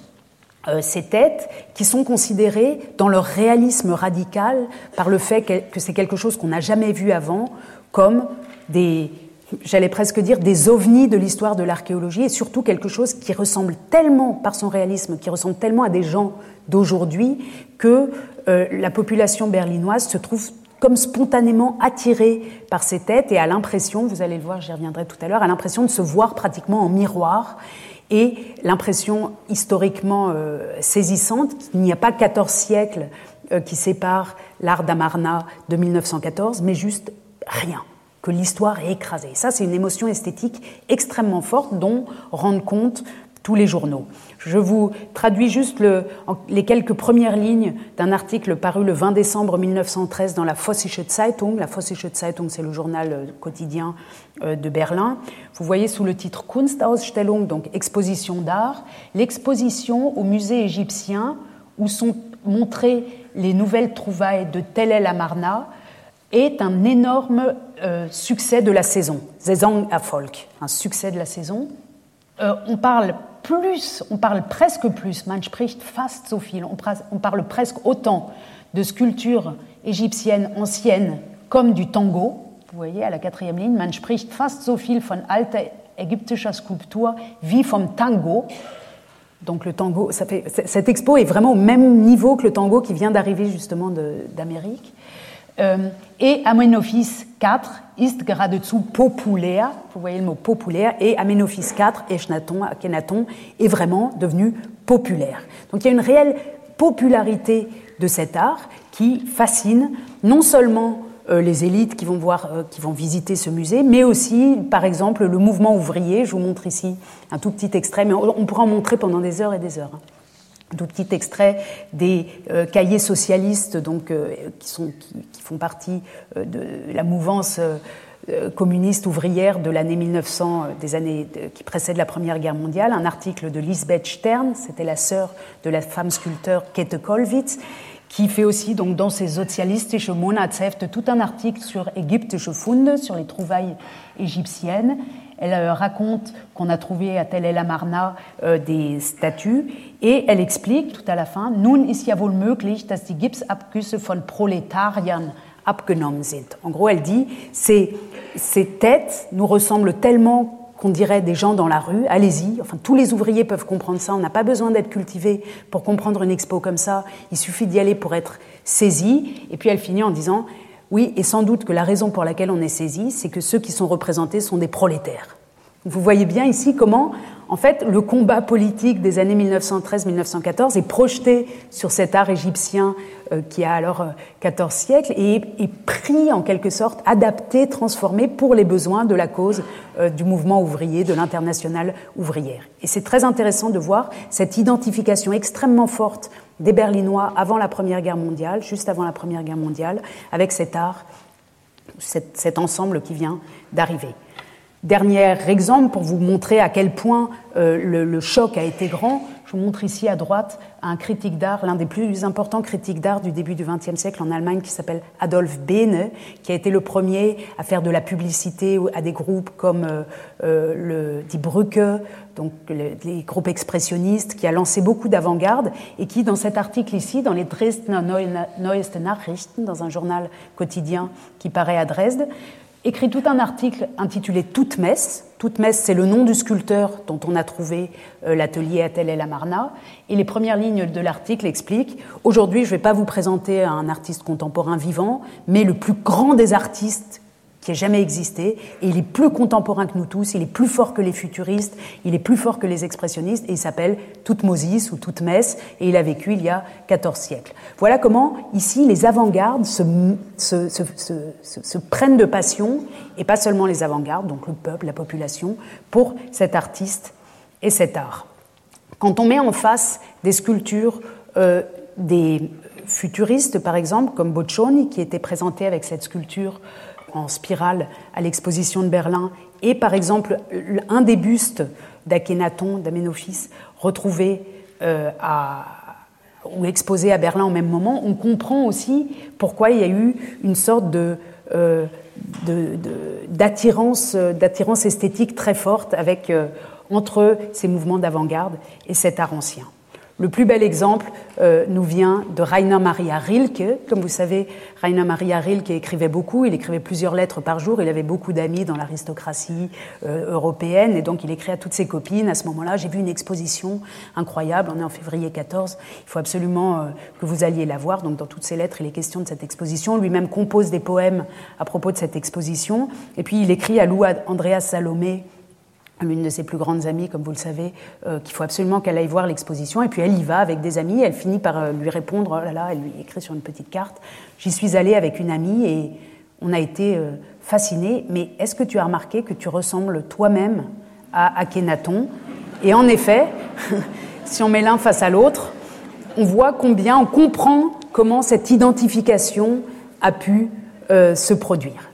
euh, ces têtes qui sont considérées dans leur réalisme radical par le fait que c'est quelque chose qu'on n'a jamais vu avant comme des, j'allais presque dire, des ovnis de l'histoire de l'archéologie et surtout quelque chose qui ressemble tellement, par son réalisme, qui ressemble tellement à des gens d'aujourd'hui que euh, la population berlinoise se trouve comme spontanément attirée par ces têtes et a l'impression, vous allez le voir, j'y reviendrai tout à l'heure, a l'impression de se voir pratiquement en miroir et l'impression historiquement euh, saisissante qu'il n'y a pas 14 siècles euh, qui séparent l'art d'Amarna de 1914, mais juste rien que l'histoire est écrasée. Ça, c'est une émotion esthétique extrêmement forte dont rendent compte tous les journaux. Je vous traduis juste les quelques premières lignes d'un article paru le 20 décembre 1913 dans la Vossische Zeitung. La Vossische Zeitung, c'est le journal euh, quotidien euh, de Berlin. Vous voyez sous le titre Kunstausstellung, donc exposition d'art, l'exposition au musée égyptien où sont montrées les nouvelles trouvailles de Tel El Amarna est un énorme euh, succès de la saison, Saison Erfolg, un succès de la saison. Euh, on parle plus, on parle presque plus, man spricht fast so viel, on, parle presque autant de sculptures égyptiennes anciennes comme du tango. Vous voyez à la quatrième ligne, man spricht fast so viel von alter ägyptischer Skulptur wie vom Tango. Donc le tango, ça cette expo est vraiment au même niveau que le tango qui vient d'arriver justement d'Amérique. Euh, et Amenophis IV ist geradezu populaire, vous voyez le mot populaire, et Amenophis IV, Echnaton, est vraiment devenu populaire. Donc il y a une réelle popularité de cet art qui fascine non seulement euh, les élites qui vont, voir, euh, qui vont visiter ce musée, mais aussi, par exemple, le mouvement ouvrier. Je vous montre ici un tout petit extrait, mais on, pourra en montrer pendant des heures et des heures. Tout petit extrait des euh, cahiers socialistes donc, euh, qui, sont, qui, font partie euh, de la mouvance communiste ouvrière de l'année 1900, des années qui précèdent la Première Guerre mondiale, un article de Lisbeth Stern, c'était la sœur de la femme sculpteur Kette Kollwitz, qui fait aussi donc dans ses Sozialistische Monatsheft tout un article sur Ägyptische Funde, sur les trouvailles égyptiennes. Elle euh, raconte qu'on a trouvé à Tel El Amarna euh, des statues et elle explique tout à la fin Nun ist ja wohl möglich, dass die Gipsabgüsse von Proletariern abgenommen sind. En gros, elle dit ces, ces têtes nous ressemblent tellement qu'on dirait des gens dans la rue, allez-y, enfin tous les ouvriers peuvent comprendre ça, on n'a pas besoin d'être cultivé pour comprendre une expo comme ça, il suffit d'y aller pour être saisi, et puis elle finit en disant, oui, et sans doute que la raison pour laquelle on est saisi, c'est que ceux qui sont représentés sont des prolétaires. Vous voyez bien ici comment, en fait, le combat politique des années 1913-1914 est projeté sur cet art égyptien qui a alors 14 euh, siècles et est pris en quelque sorte, adapté, transformé pour les besoins de la cause euh, du mouvement ouvrier, de l'internationale ouvrière. Et c'est très intéressant de voir cette identification extrêmement forte des Berlinois avant la Première Guerre mondiale, juste avant la Première Guerre mondiale, avec cet art, cet ensemble qui vient d'arriver. Dernier exemple pour vous montrer à quel point euh, le, choc a été grand. Je vous montre ici à droite un critique d'art, l'un des plus importants critiques d'art du début du XXe siècle en Allemagne, qui s'appelle Adolf Behne, qui a été le premier à faire de la publicité à des groupes comme euh, euh, le Die Brücke, donc les groupes expressionnistes, qui a lancé beaucoup d'avant-garde et qui, dans cet article ici, dans les Dresdner Neueste Nachrichten, dans un journal quotidien qui paraît à Dresde, écrit tout un article intitulé Toute messe. Toute messe, c'est le nom du sculpteur dont on a trouvé euh, l'atelier à Tel el Amarna. Et les premières lignes de l'article expliquent Aujourd'hui, je ne vais pas vous présenter un artiste contemporain vivant, mais le plus grand des artistes qui ait jamais existé, et il est plus contemporain que nous tous, il est plus fort que les futuristes, il est plus fort que les expressionnistes, et il s'appelle Toutmosis ou Toutmès, et il a vécu il y a 14 siècles. Voilà comment, ici, les avant-gardes se, prennent de passion, et pas seulement les avant-gardes, donc le peuple, la population, pour cet artiste et cet art. Quand on met en face des sculptures euh, des futuristes, par exemple, comme Boccioni, qui était présenté avec cette sculpture en spirale à l'exposition de Berlin, et par exemple un des bustes d'Akhenaton, d'Amenophis, retrouvé euh, ou exposé à Berlin au même moment, on comprend aussi pourquoi il y a eu une sorte euh, d'attirance, esthétique très forte euh, entre ces mouvements d'avant-garde et cet art ancien. Le plus bel exemple euh, nous vient de Rainer Maria Rilke. Comme vous savez, Rainer Maria Rilke écrivait beaucoup, il écrivait plusieurs lettres par jour, il avait beaucoup d'amis dans l'aristocratie euh, européenne, et donc il écrit à toutes ses copines. À ce moment-là, j'ai vu une exposition incroyable, on est en février 14, il faut absolument euh, que vous alliez la voir. Donc dans toutes ses lettres, il est question de cette exposition. Lui-même compose des poèmes à propos de cette exposition, et puis il écrit à Lou Andreas Salomé, l'une de ses plus grandes amies, comme vous le savez, euh, qu'il faut absolument qu'elle aille voir l'exposition. Et puis elle y va avec des amis. Elle finit par euh, lui répondre, oh là là, elle lui écrit sur une petite carte. J'y suis allée avec une amie et on a été euh, fascinés. Mais est-ce que tu as remarqué que tu ressembles toi-même à Akhenaton? Et en effet, si on met l'un face à l'autre, on voit combien, on comprend comment cette identification a pu se produire.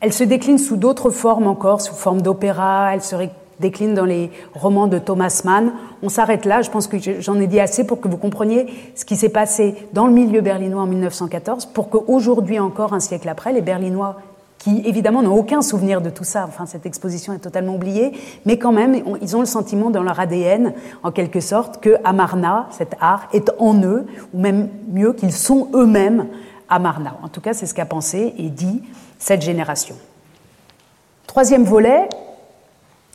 Elle se décline sous d'autres formes encore, sous forme d'opéra, elle se décline dans les romans de Thomas Mann. On s'arrête là, je pense que j'en ai dit assez pour que vous compreniez ce qui s'est passé dans le milieu berlinois en 1914, pour qu'aujourd'hui encore, un siècle après, les Berlinois qui évidemment n'ont aucun souvenir de tout ça, enfin cette exposition est totalement oubliée, mais quand même ils ont le sentiment dans leur ADN, en quelque sorte, que Amarna, cet art, est en eux, ou même mieux qu'ils sont eux-mêmes Amarna. En tout cas, c'est ce qu'a pensé et dit cette génération. Troisième volet,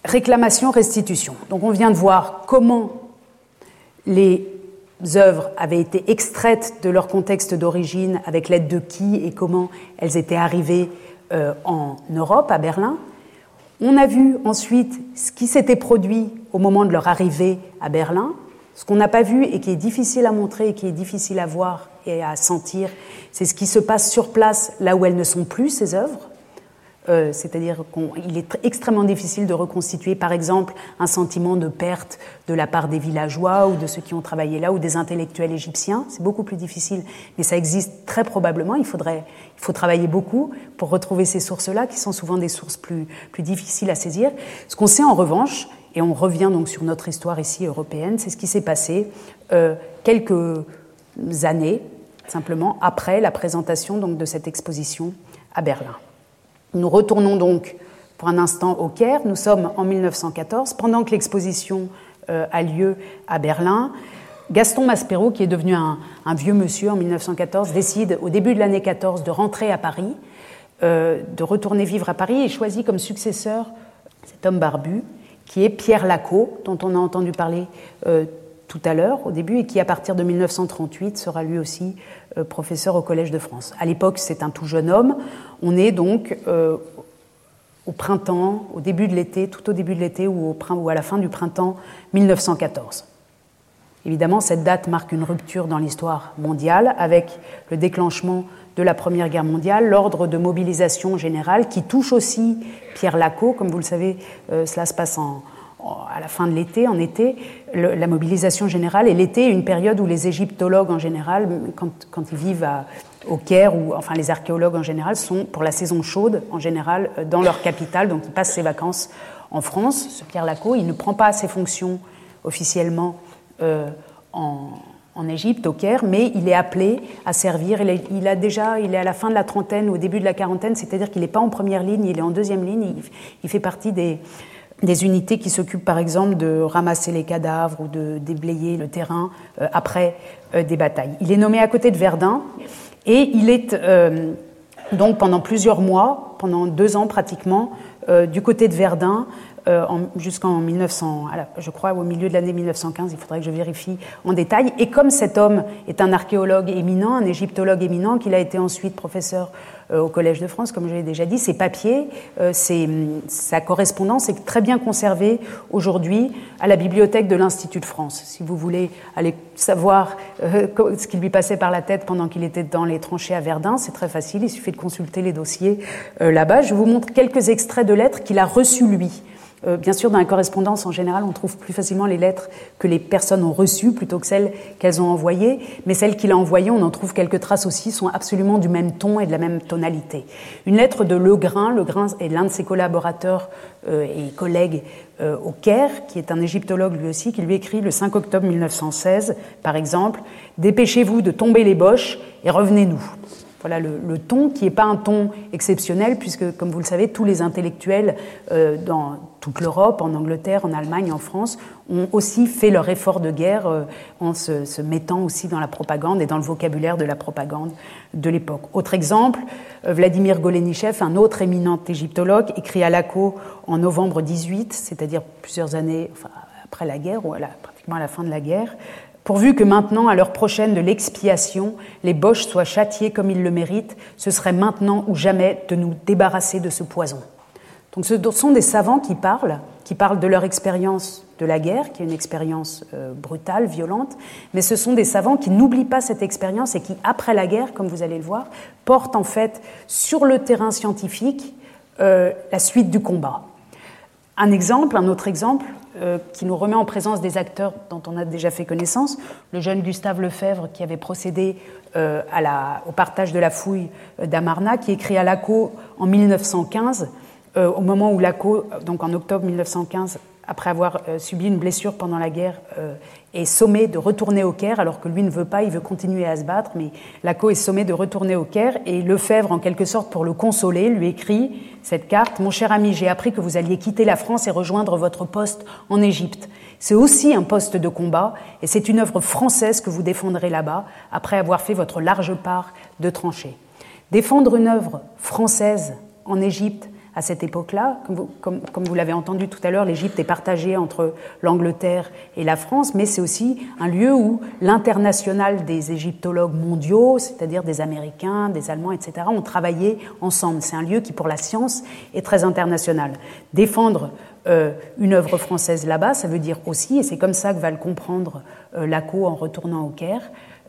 réclamation-restitution. Donc on vient de voir comment les œuvres avaient été extraites de leur contexte d'origine, avec l'aide de qui et comment elles étaient arrivées euh, en Europe, à Berlin. On a vu ensuite ce qui s'était produit au moment de leur arrivée à Berlin, ce qu'on n'a pas vu et qui est difficile à montrer et qui est difficile à voir et à sentir, c'est ce qui se passe sur place là où elles ne sont plus, ces œuvres. Euh, c'est-à-dire qu'il est extrêmement difficile de reconstituer, par exemple, un sentiment de perte de la part des villageois ou de ceux qui ont travaillé là ou des intellectuels égyptiens. C'est beaucoup plus difficile, mais ça existe très probablement. Il faudrait, il faut travailler beaucoup pour retrouver ces sources-là, qui sont souvent des sources plus, plus difficiles à saisir. Ce qu'on sait en revanche, et on revient donc sur notre histoire ici européenne, c'est ce qui s'est passé euh, quelques années simplement après la présentation donc, de cette exposition à Berlin. Nous retournons donc pour un instant au Caire. Nous sommes en 1914, pendant que l'exposition euh, a lieu à Berlin. Gaston Maspero, qui est devenu un, vieux monsieur en 1914, décide au début de l'année 14 de rentrer à Paris, euh, de retourner vivre à Paris et choisit comme successeur cet homme barbu, qui est Pierre Lacot, dont on a entendu parler euh, tout à l'heure, au début, et qui, à partir de 1938, sera lui aussi euh, professeur au Collège de France. À l'époque, c'est un tout jeune homme. On est donc euh, au printemps, au début de l'été, tout au début de l'été ou, ou à la fin du printemps 1914. Évidemment, cette date marque une rupture dans l'histoire mondiale avec le déclenchement de la Première Guerre mondiale, l'ordre de mobilisation générale qui touche aussi Pierre Lacot. Comme vous le savez, euh, cela se passe à la fin de l'été, en été, la mobilisation générale. Et l'été est une période où les égyptologues en général, quand, ils vivent au Caire, ou enfin les archéologues en général, sont pour la saison chaude en général euh, dans leur capitale, donc ils passent ses vacances en France. Ce Pierre Lacot, il ne prend pas ses fonctions officiellement en en Égypte, au Caire, mais il est appelé à servir. Il, a déjà, il est à la fin de la trentaine, au début de la quarantaine, c'est-à-dire qu'il n'est pas en première ligne, il est en deuxième ligne. Il, fait partie des, unités qui s'occupent, par exemple, de ramasser les cadavres ou de déblayer le terrain euh, après euh, des batailles. Il est nommé à côté de Verdun et il est euh, donc pendant plusieurs mois, pendant deux ans pratiquement, du côté de Verdun euh, jusqu'en 1900, je crois au milieu de l'année 1915, il faudrait que je vérifie en détail. Et comme cet homme est un archéologue éminent, un égyptologue éminent, qu'il a été ensuite professeur euh, au Collège de France, comme je l'ai déjà dit, ses papiers, euh, sa correspondance est très bien conservée aujourd'hui à la bibliothèque de l'Institut de France. Si vous voulez aller savoir ce qui lui passait par la tête pendant qu'il était dans les tranchées à Verdun, c'est très facile, il suffit de consulter les dossiers là-bas. Je vous montre quelques extraits de lettres qu'il a reçues lui. Euh, bien sûr, dans la correspondance, en général, on trouve plus facilement les lettres que les personnes ont reçues plutôt que celles qu'elles ont envoyées. Mais celles qu'il a envoyées, on en trouve quelques traces aussi, sont absolument du même ton et de la même tonalité. Une lettre de Legrain, Legrain est l'un de ses collaborateurs euh, et collègues euh, au Caire, qui est un égyptologue lui aussi, qui lui écrit le 5 octobre 1916, par exemple, Dépêchez-vous de tomber les boches et revenez-nous. Voilà le, ton qui n'est pas un ton exceptionnel, puisque, comme vous le savez, tous les intellectuels euh, dans toute l'Europe, en Angleterre, en Allemagne, en France, ont aussi fait leur effort de guerre euh, en se, mettant aussi dans la propagande et dans le vocabulaire de la propagande de l'époque. Autre exemple, euh, Vladimir Golenichev, un autre éminent égyptologue, écrit à Laco en novembre 18, c'est-à-dire plusieurs années après la guerre, ou pratiquement à la fin de la guerre, Pourvu que maintenant, à l'heure prochaine de l'expiation, les Boches soient châtiés comme ils le méritent, ce serait maintenant ou jamais de nous débarrasser de ce poison. Donc ce sont des savants qui parlent, qui parlent de leur expérience de la guerre, qui est une expérience euh, brutale, violente, mais ce sont des savants qui n'oublient pas cette expérience et qui, après la guerre, comme vous allez le voir, portent en fait sur le terrain scientifique euh, la suite du combat. Un exemple, un autre exemple, euh, qui nous remet en présence des acteurs dont on a déjà fait connaissance. Le jeune Gustave Lefebvre, qui avait procédé euh, au partage de la fouille euh, d'Amarna, qui écrit à Laco en 1915, au moment où Laco, donc en octobre 1915, après avoir subi une blessure pendant la guerre, est sommé de retourner au Caire, alors que lui ne veut pas, il veut continuer à se battre, mais Laco est sommé de retourner au Caire, et Lefebvre, en quelque sorte, pour le consoler, lui écrit cette carte. Mon cher ami, j'ai appris que vous alliez quitter la France et rejoindre votre poste en Égypte. C'est aussi un poste de combat et c'est une œuvre française que vous défendrez là-bas après avoir fait votre large part de tranchées. Défendre une œuvre française en Égypte, à cette époque-là. Comme vous, l'avez entendu tout à l'heure, l'Égypte est partagée entre l'Angleterre et la France, mais c'est aussi un lieu où l'international des égyptologues mondiaux, c'est-à-dire des Américains, des Allemands, etc., ont travaillé ensemble. C'est un lieu qui, pour la science, est très international. Défendre euh, une œuvre française là-bas, ça veut dire aussi, et c'est comme ça que va le comprendre euh, Laco en retournant au Caire,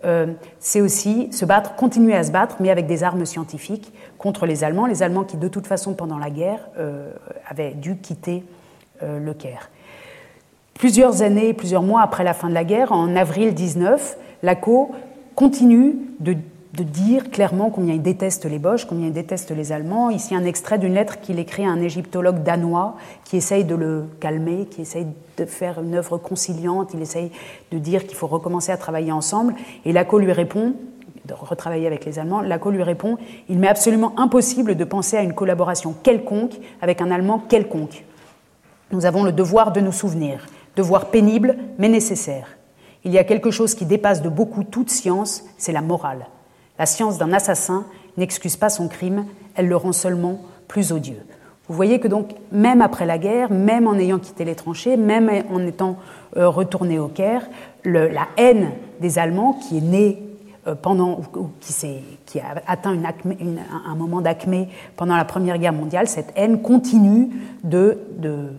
euh, c'est aussi se battre, continuer à se battre, mais avec des armes scientifiques contre les Allemands, les Allemands qui de toute façon pendant la guerre euh, avaient dû quitter euh, le Caire. Plusieurs années, plusieurs mois après la fin de la guerre, en avril 19, Laco continue de de dire clairement combien il déteste les Boches, combien il déteste les Allemands. Ici, un extrait d'une lettre qu'il écrit à un égyptologue danois qui essaye de le calmer, qui essaye de faire une œuvre conciliante, il essaye de dire qu'il faut recommencer à travailler ensemble. Et Laco lui répond, de retravailler avec les Allemands, Laco lui répond Il m'est absolument impossible de penser à une collaboration quelconque avec un Allemand quelconque. Nous avons le devoir de nous souvenir, devoir pénible mais nécessaire. Il y a quelque chose qui dépasse de beaucoup toute science, c'est la morale. La science d'un assassin n'excuse pas son crime, elle le rend seulement plus odieux. Vous voyez que donc, même après la guerre, même en ayant quitté les tranchées, même en étant euh, retourné au Caire, la haine des Allemands qui est née euh, pendant, qui, qui, a atteint un moment d'acmé pendant la Première Guerre mondiale, cette haine continue de, de,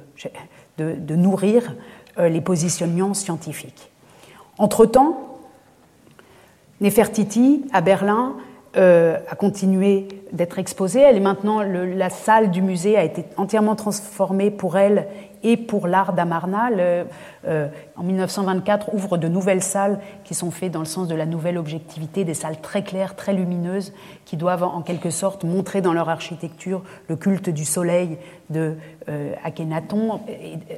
de, nourrir euh, les positionnements scientifiques. Entre-temps, Nefertiti, à Berlin, euh, a continué d'être exposée. Elle est maintenant, la salle du musée a été entièrement transformée pour elle et pour l'art d'Amarna. Euh, en 1924, ouvre de nouvelles salles qui sont faites dans le sens de la nouvelle objectivité, des salles très claires, très lumineuses, qui doivent en quelque sorte montrer dans leur architecture le culte du soleil de euh, Akhenaton.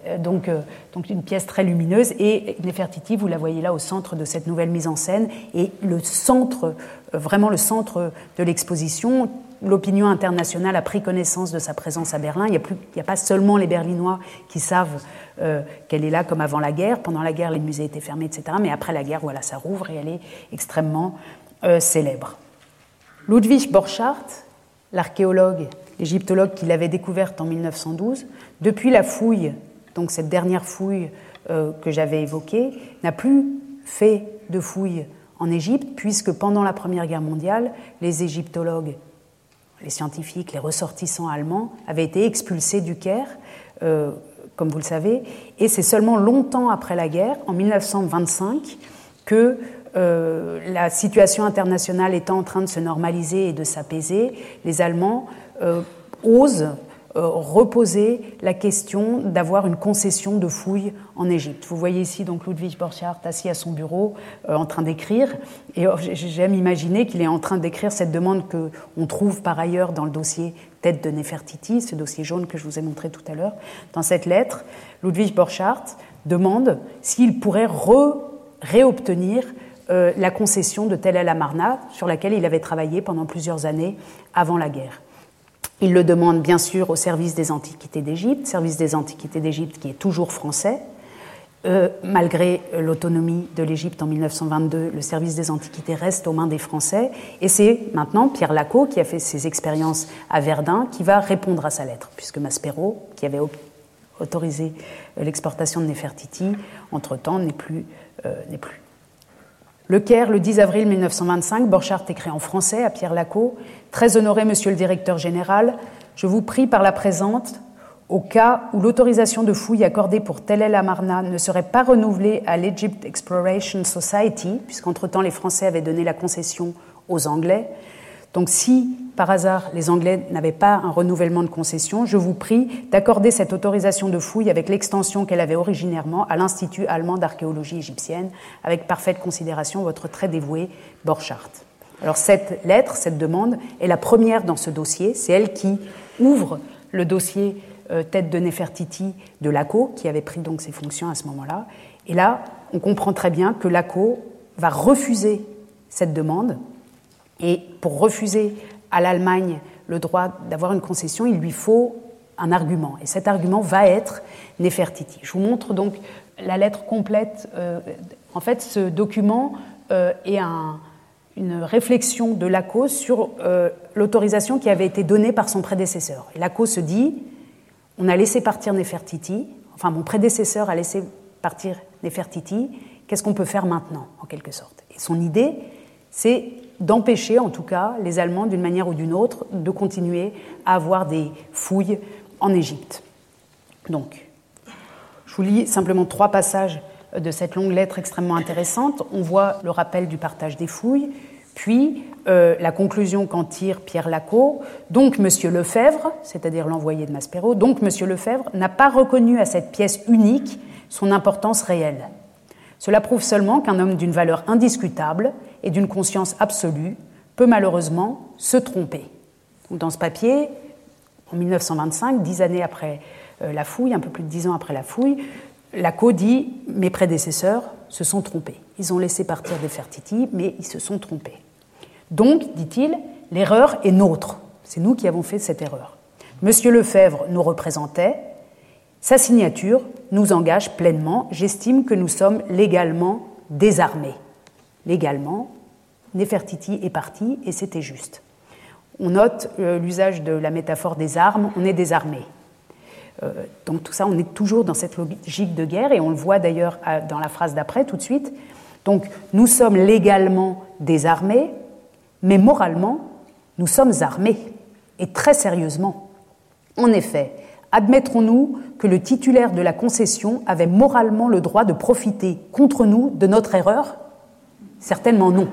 Euh, donc, donc une pièce très lumineuse. Et Nefertiti, vous la voyez là au centre de cette nouvelle mise en scène. Et le centre, vraiment le centre de l'exposition, l'opinion internationale a pris connaissance de sa présence à Berlin. Il n'y a, pas seulement les Berlinois qui savent euh, qu'elle est là comme avant la guerre. Pendant la guerre, les musées étaient fermés, etc. Mais après la guerre, voilà, ça rouvre et elle est extrêmement euh, célèbre. Ludwig Borchardt, l'archéologue, l'égyptologue qui l'avait découverte en 1912, depuis la fouille, donc cette dernière fouille euh, que j'avais évoquée, n'a plus fait de fouille en Égypte, puisque pendant la Première Guerre mondiale, les égyptologues les scientifiques, les ressortissants allemands, avaient été expulsés du Caire, euh, comme vous le savez, et c'est seulement longtemps après la guerre, en 1925, que euh, la situation internationale étant en train de se normaliser et de s'apaiser, les Allemands euh, osent reposer la question d'avoir une concession de fouilles en Égypte. Vous voyez ici donc Ludwig Borchardt assis à son bureau euh, en train d'écrire. Et oh, j'aime imaginer qu'il est en train d'écrire cette demande qu'on trouve par ailleurs dans le dossier Tête de Nefertiti, ce dossier jaune que je vous ai montré tout à l'heure. Dans cette lettre, Ludwig Borchardt demande s'il pourrait réobtenir euh, la concession de Tel El Amarna, sur laquelle il avait travaillé pendant plusieurs années avant la guerre. Il le demande bien sûr au service des Antiquités d'Égypte, service des Antiquités d'Égypte qui est toujours français. Euh, malgré l'autonomie de l'Égypte en 1922, le service des Antiquités reste aux mains des Français. Et c'est maintenant Pierre Lacot, qui a fait ses expériences à Verdun, qui va répondre à sa lettre, puisque Maspero, qui avait autorisé l'exportation de Nefertiti, entre-temps n'est plus, euh, n'est plus. Le Caire, le 10 avril 1925, Borchardt écrit en français à Pierre Lacot. Très honoré, monsieur le directeur général, je vous prie par la présente, au cas où l'autorisation de fouille accordée pour Tel El Amarna ne serait pas renouvelée à l'Egypt Exploration Society, puisqu'entre-temps les Français avaient donné la concession aux Anglais, donc si par hasard les Anglais n'avaient pas un renouvellement de concession, je vous prie d'accorder cette autorisation de fouille avec l'extension qu'elle avait originairement à l'Institut allemand d'archéologie égyptienne, avec parfaite considération votre très dévoué Borchardt. Alors cette lettre, cette demande, est la première dans ce dossier. C'est elle qui ouvre le dossier euh, tête de Nefertiti de Laco, qui avait pris donc ses fonctions à ce moment-là. Et là, on comprend très bien que Laco va refuser cette demande et pour refuser à l'Allemagne le droit d'avoir une concession, il lui faut un argument. Et cet argument va être Nefertiti. Je vous montre donc la lettre complète. Euh, en fait, ce document euh, est une réflexion de Laco sur euh, l'autorisation qui avait été donnée par son prédécesseur. Laco se dit on a laissé partir Nefertiti, enfin mon prédécesseur a laissé partir Nefertiti, qu'est-ce qu'on peut faire maintenant, en quelque sorte? Et son idée, c'est d'empêcher en tout cas les Allemands d'une manière ou d'une autre de continuer à avoir des fouilles en Égypte. Donc, je vous lis simplement trois passages de cette longue lettre extrêmement intéressante. On voit le rappel du partage des fouilles, puis euh, la conclusion qu'en tire Pierre Lacot. Donc, M. Lefebvre, c'est-à-dire l'envoyé de Maspero, donc M. Lefebvre n'a pas reconnu à cette pièce unique son importance réelle. Cela prouve seulement qu'un homme d'une valeur indiscutable et d'une conscience absolue peut malheureusement se tromper. Dans ce papier, en 1925, dix années après euh, la fouille, un peu plus de dix ans après la fouille, Laco dit Mes prédécesseurs se sont trompés. Ils ont laissé partir des Fertiti, mais ils se sont trompés. Donc, dit-il, l'erreur est nôtre. C'est nous qui avons fait cette erreur. Monsieur Lefebvre nous représentait. Sa signature nous engage pleinement. J'estime que nous sommes légalement désarmés. Légalement, Nefertiti est parti et c'était juste. on note l'usage de la métaphore des armes, on est désarmé. donc tout ça, on est toujours dans cette logique de guerre, et on le voit d'ailleurs dans la phrase d'après tout de suite. Donc nous sommes légalement désarmés, mais moralement, nous sommes armés, et très sérieusement. En effet, admettrons-nous que le titulaire de la concession avait moralement le droit de profiter contre nous de notre erreur? Certainement non.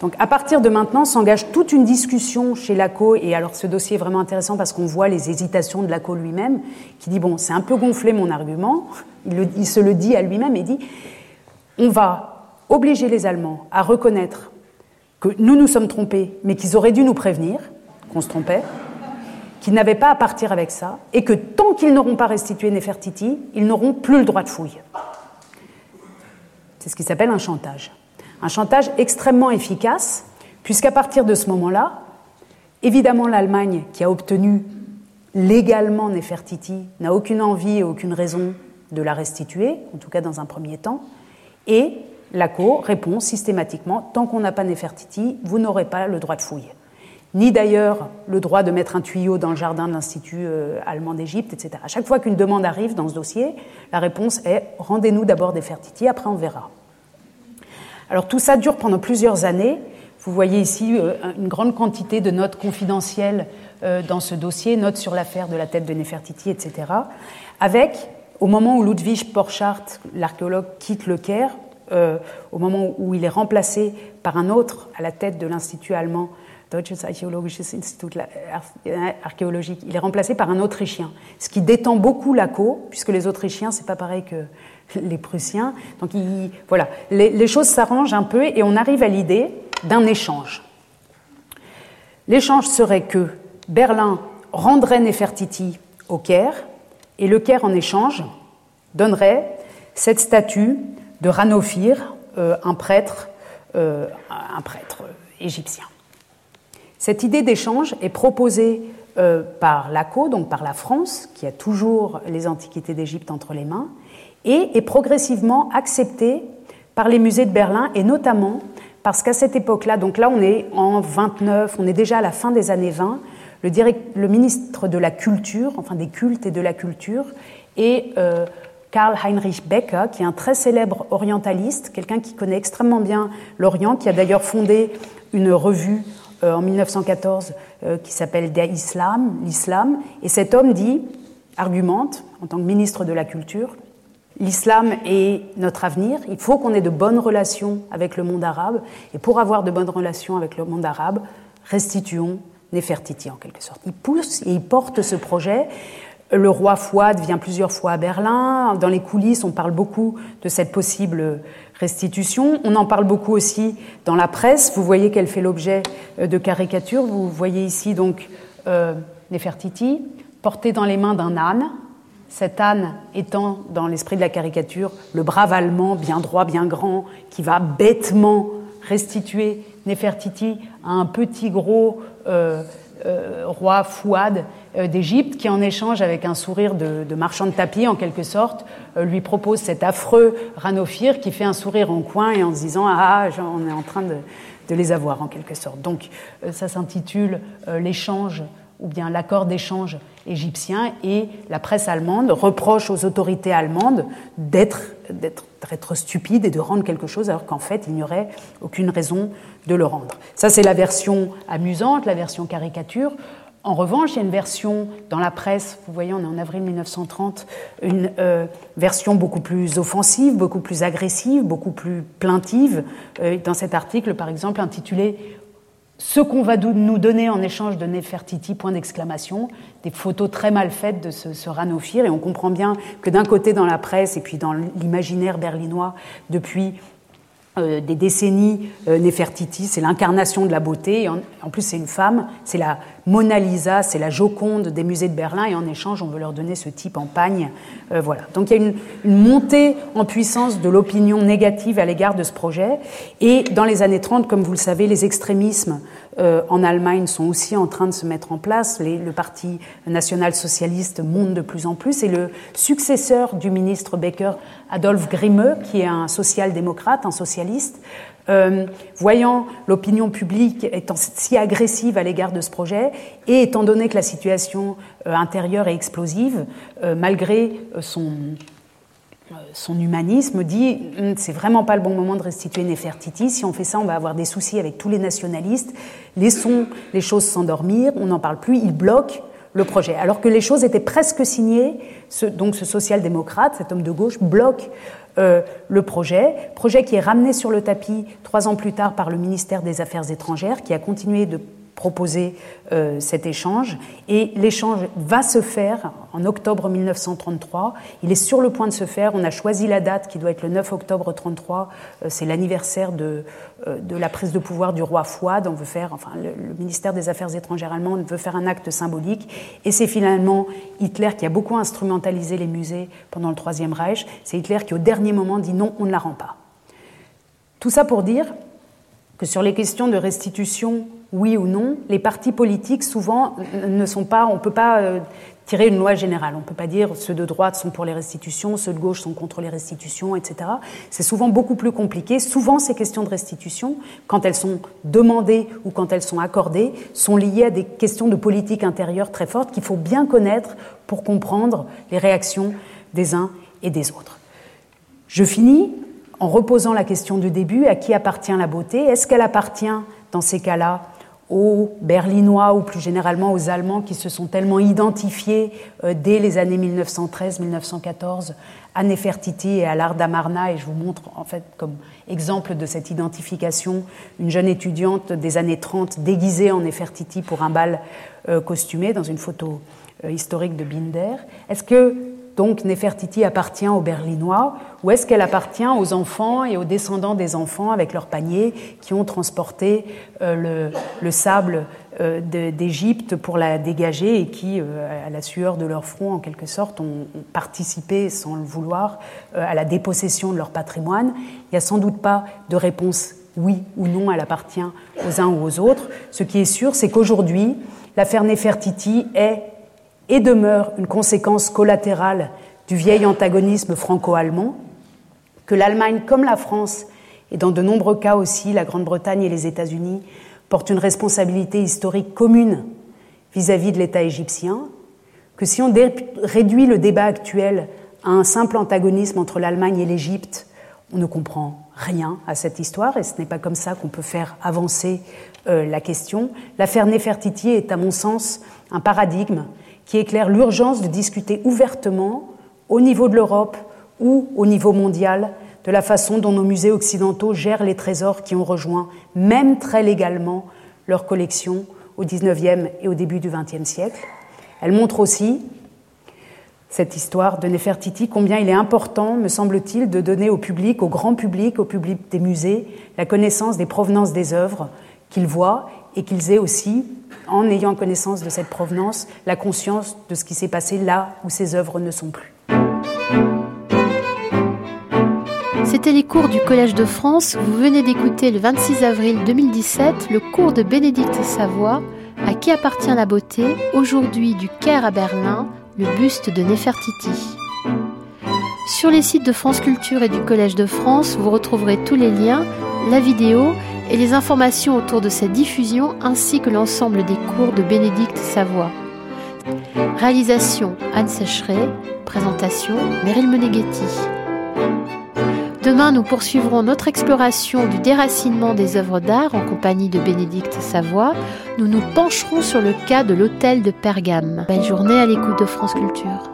Donc à partir de maintenant s'engage toute une discussion chez Laco, et alors ce dossier est vraiment intéressant parce qu'on voit les hésitations de Laco lui-même, qui dit, bon, c'est un peu gonflé mon argument, il, il se le dit à lui-même et dit, on va obliger les Allemands à reconnaître que nous nous sommes trompés, mais qu'ils auraient dû nous prévenir qu'on se trompait, qu'ils n'avaient pas à partir avec ça, et que tant qu'ils n'auront pas restitué Nefertiti, ils n'auront plus le droit de fouille. C'est ce qui s'appelle un chantage. Un chantage extrêmement efficace, puisqu'à partir de ce moment-là, évidemment l'Allemagne, qui a obtenu légalement Nefertiti, n'a aucune envie et aucune raison de la restituer, en tout cas dans un premier temps, et la Cour répond systématiquement tant qu'on n'a pas Nefertiti, vous n'aurez pas le droit de fouille. Ni d'ailleurs le droit de mettre un tuyau dans le jardin de l'Institut euh, allemand d'Égypte, etc. À chaque fois qu'une demande arrive dans ce dossier, la réponse est rendez-nous d'abord Nefertiti, après on verra. Alors tout ça dure pendant plusieurs années. Vous voyez ici euh, une grande quantité de notes confidentielles euh, dans ce dossier, notes sur l'affaire de la tête de Nefertiti, etc. Avec, au moment où Ludwig Borchardt, l'archéologue, quitte le Caire, au moment où il est remplacé par un autre à la tête de l'Institut allemand, Institut archéologique, il est remplacé par un Autrichien, ce qui détend beaucoup la co, puisque les Autrichiens, c'est pas pareil que les Prussiens. Donc voilà, les, choses s'arrangent un peu et on arrive à l'idée d'un échange. L'échange serait que Berlin rendrait Nefertiti au Caire et le Caire en échange donnerait cette statue de Ranophir, euh, un prêtre, euh, un prêtre égyptien. Cette idée d'échange est proposée euh, par l'ACO, donc par la France, qui a toujours les antiquités d'Égypte entre les mains, et est progressivement acceptée par les musées de Berlin, et notamment parce qu'à cette époque-là, donc là on est en 29, on est déjà à la fin des années 20, le, ministre de la Culture, enfin des cultes et de la culture, est Karl Heinrich Becker, qui est un très célèbre orientaliste, quelqu'un qui connaît extrêmement bien l'Orient, qui a d'ailleurs fondé une revue euh, en 1914 euh, qui s'appelle Islam, l'Islam. Et cet homme dit, argumente, en tant que ministre de la Culture, l'Islam est notre avenir, il faut qu'on ait de bonnes relations avec le monde arabe, et pour avoir de bonnes relations avec le monde arabe, restituons Nefertiti en quelque sorte. Il pousse et il porte ce projet. Le roi Fouad vient plusieurs fois à Berlin. Dans les coulisses, on parle beaucoup de cette possible restitution. On en parle beaucoup aussi dans la presse. Vous voyez qu'elle fait l'objet euh, de caricatures. Vous voyez ici donc euh, Nefertiti portée dans les mains d'un âne. Cet âne étant, dans l'esprit de la caricature, le brave allemand, bien droit, bien grand, qui va bêtement restituer Nefertiti à un petit gros euh, roi Fouad d'Égypte, qui en échange avec un sourire de, marchand de tapis en quelque sorte, euh, lui propose cet affreux Ranophir qui fait un sourire en coin et en se disant ah on est en train de, les avoir en quelque sorte. Donc ça s'intitule l'échange ou bien l'accord d'échange égyptien et la presse allemande reproche aux autorités allemandes d'être d'être stupides et de rendre quelque chose alors qu'en fait il n'y aurait aucune raison de le rendre. Ça c'est la version amusante, la version caricature. En revanche, il y a une version dans la presse, vous voyez, on est en avril 1930, une euh, version beaucoup plus offensive, beaucoup plus agressive, beaucoup plus plaintive. Euh, dans cet article, par exemple, intitulé ce qu'on va nous donner en échange de Nefertiti, point d'exclamation, des photos très mal faites de ce, ce Ranophir, et on comprend bien que d'un côté dans la presse et puis dans l'imaginaire berlinois, depuis euh, des décennies, euh, Nefertiti, c'est l'incarnation de la beauté. En, plus, c'est une femme, c'est la Mona Lisa, c'est la Joconde des musées de Berlin. Et en échange, on veut leur donner ce type en pagne. Euh, voilà. Donc il y a une, une montée en puissance de l'opinion négative à l'égard de ce projet. Et dans les années 30, comme vous le savez, les extrémismes euh, en Allemagne sont aussi en train de se mettre en place. le Parti national-socialiste monte de plus en plus et le successeur du ministre Becker, Adolf Grimme, qui est un social-démocrate, un socialiste, euh, voyant l'opinion publique étant si agressive à l'égard de ce projet et étant donné que la situation euh, intérieure est explosive, malgré son, son humanisme dit hum, c'est vraiment pas le bon moment de restituer Nefertiti. Si on fait ça, on va avoir des soucis avec tous les nationalistes. Laissons les choses s'endormir. On n'en parle plus. Il bloque le projet. Alors que les choses étaient presque signées. donc ce social-démocrate, cet homme de gauche, bloque euh, le projet. Projet qui est ramené sur le tapis trois ans plus tard par le ministère des Affaires étrangères, qui a continué de proposer euh, cet échange. Et l'échange va se faire en octobre 1933. Il est sur le point de se faire. On a choisi la date qui doit être le 9 octobre 1933. Euh, c'est l'anniversaire de, euh, de, la prise de pouvoir du roi Fouad. On veut faire, enfin, le, le, ministère des Affaires étrangères allemand veut faire un acte symbolique. Et c'est finalement Hitler qui a beaucoup instrumentalisé les musées pendant le Troisième Reich. C'est Hitler qui, au dernier moment, dit non, on ne la rend pas. Tout ça pour dire que sur les questions de restitution oui ou non, les partis politiques souvent ne sont pas, on ne peut pas euh, tirer une loi générale. On ne peut pas dire ceux de droite sont pour les restitutions, ceux de gauche sont contre les restitutions, etc. C'est souvent beaucoup plus compliqué. Souvent, ces questions de restitution, quand elles sont demandées ou quand elles sont accordées, sont liées à des questions de politique intérieure très fortes qu'il faut bien connaître pour comprendre les réactions des uns et des autres. Je finis en reposant la question du début, à qui appartient la beauté? Est-ce qu'elle appartient, dans ces cas-là, aux Berlinois ou plus généralement aux Allemands qui se sont tellement identifiés euh, dès les années 1913-1914 à Nefertiti et à l'art d'Amarna. Et je vous montre en fait comme exemple de cette identification une jeune étudiante des années 30 déguisée en Nefertiti pour un bal euh, costumé dans une photo euh, historique de Binder. Est-ce que donc Nefertiti appartient aux Berlinois ou est-ce qu'elle appartient aux enfants et aux descendants des enfants avec leurs paniers qui ont transporté euh, le, sable euh, d'Égypte pour la dégager et qui, euh, à la sueur de leur front, en quelque sorte, ont, participé, sans le vouloir, à la dépossession de leur patrimoine? Il n'y a sans doute pas de réponse oui ou non, elle appartient aux uns ou aux autres. Ce qui est sûr, c'est qu'aujourd'hui, l'affaire Nefertiti est et demeure une conséquence collatérale du vieil antagonisme franco-allemand, que l'Allemagne comme la France, et dans de nombreux cas aussi la Grande-Bretagne et les États-Unis, portent une responsabilité historique commune vis-à-vis de l'État égyptien, que si on réduit le débat actuel à un simple antagonisme entre l'Allemagne et l'Égypte, on ne comprend rien à cette histoire et ce n'est pas comme ça qu'on peut faire avancer euh, la question. L'affaire Nefertiti est, à mon sens, un paradigme qui éclaire l'urgence de discuter ouvertement, au niveau de l'Europe ou au niveau mondial, de la façon dont nos musées occidentaux gèrent les trésors qui ont rejoint, même très légalement, leur collection au XIXe et au début du XXe siècle. Elle montre aussi, cette histoire de Nefertiti, combien il est important, me semble-t-il, de donner au public, au grand public, au public des musées, la connaissance des provenances des œuvres qu'ils voient et qu'ils aient aussi en ayant connaissance de cette provenance, la conscience de ce qui s'est passé là où ces œuvres ne sont plus. C'était les cours du Collège de France. Vous venez d'écouter le 26 avril 2017 le cours de Bénédicte Savoie à qui appartient la beauté, aujourd'hui du Caire à Berlin, le buste de Nefertiti. Sur les sites de France Culture et du Collège de France, vous retrouverez tous les liens, la vidéo et les informations autour de cette diffusion ainsi que l'ensemble des cours de Bénédicte Savoie. Réalisation Anne Sécheret, présentation Meryl Meneghetti. Demain, nous poursuivrons notre exploration du déracinement des œuvres d'art en compagnie de Bénédicte Savoie. Nous nous pencherons sur le cas de l'hôtel de Pergame. Belle journée à l'écoute de France Culture.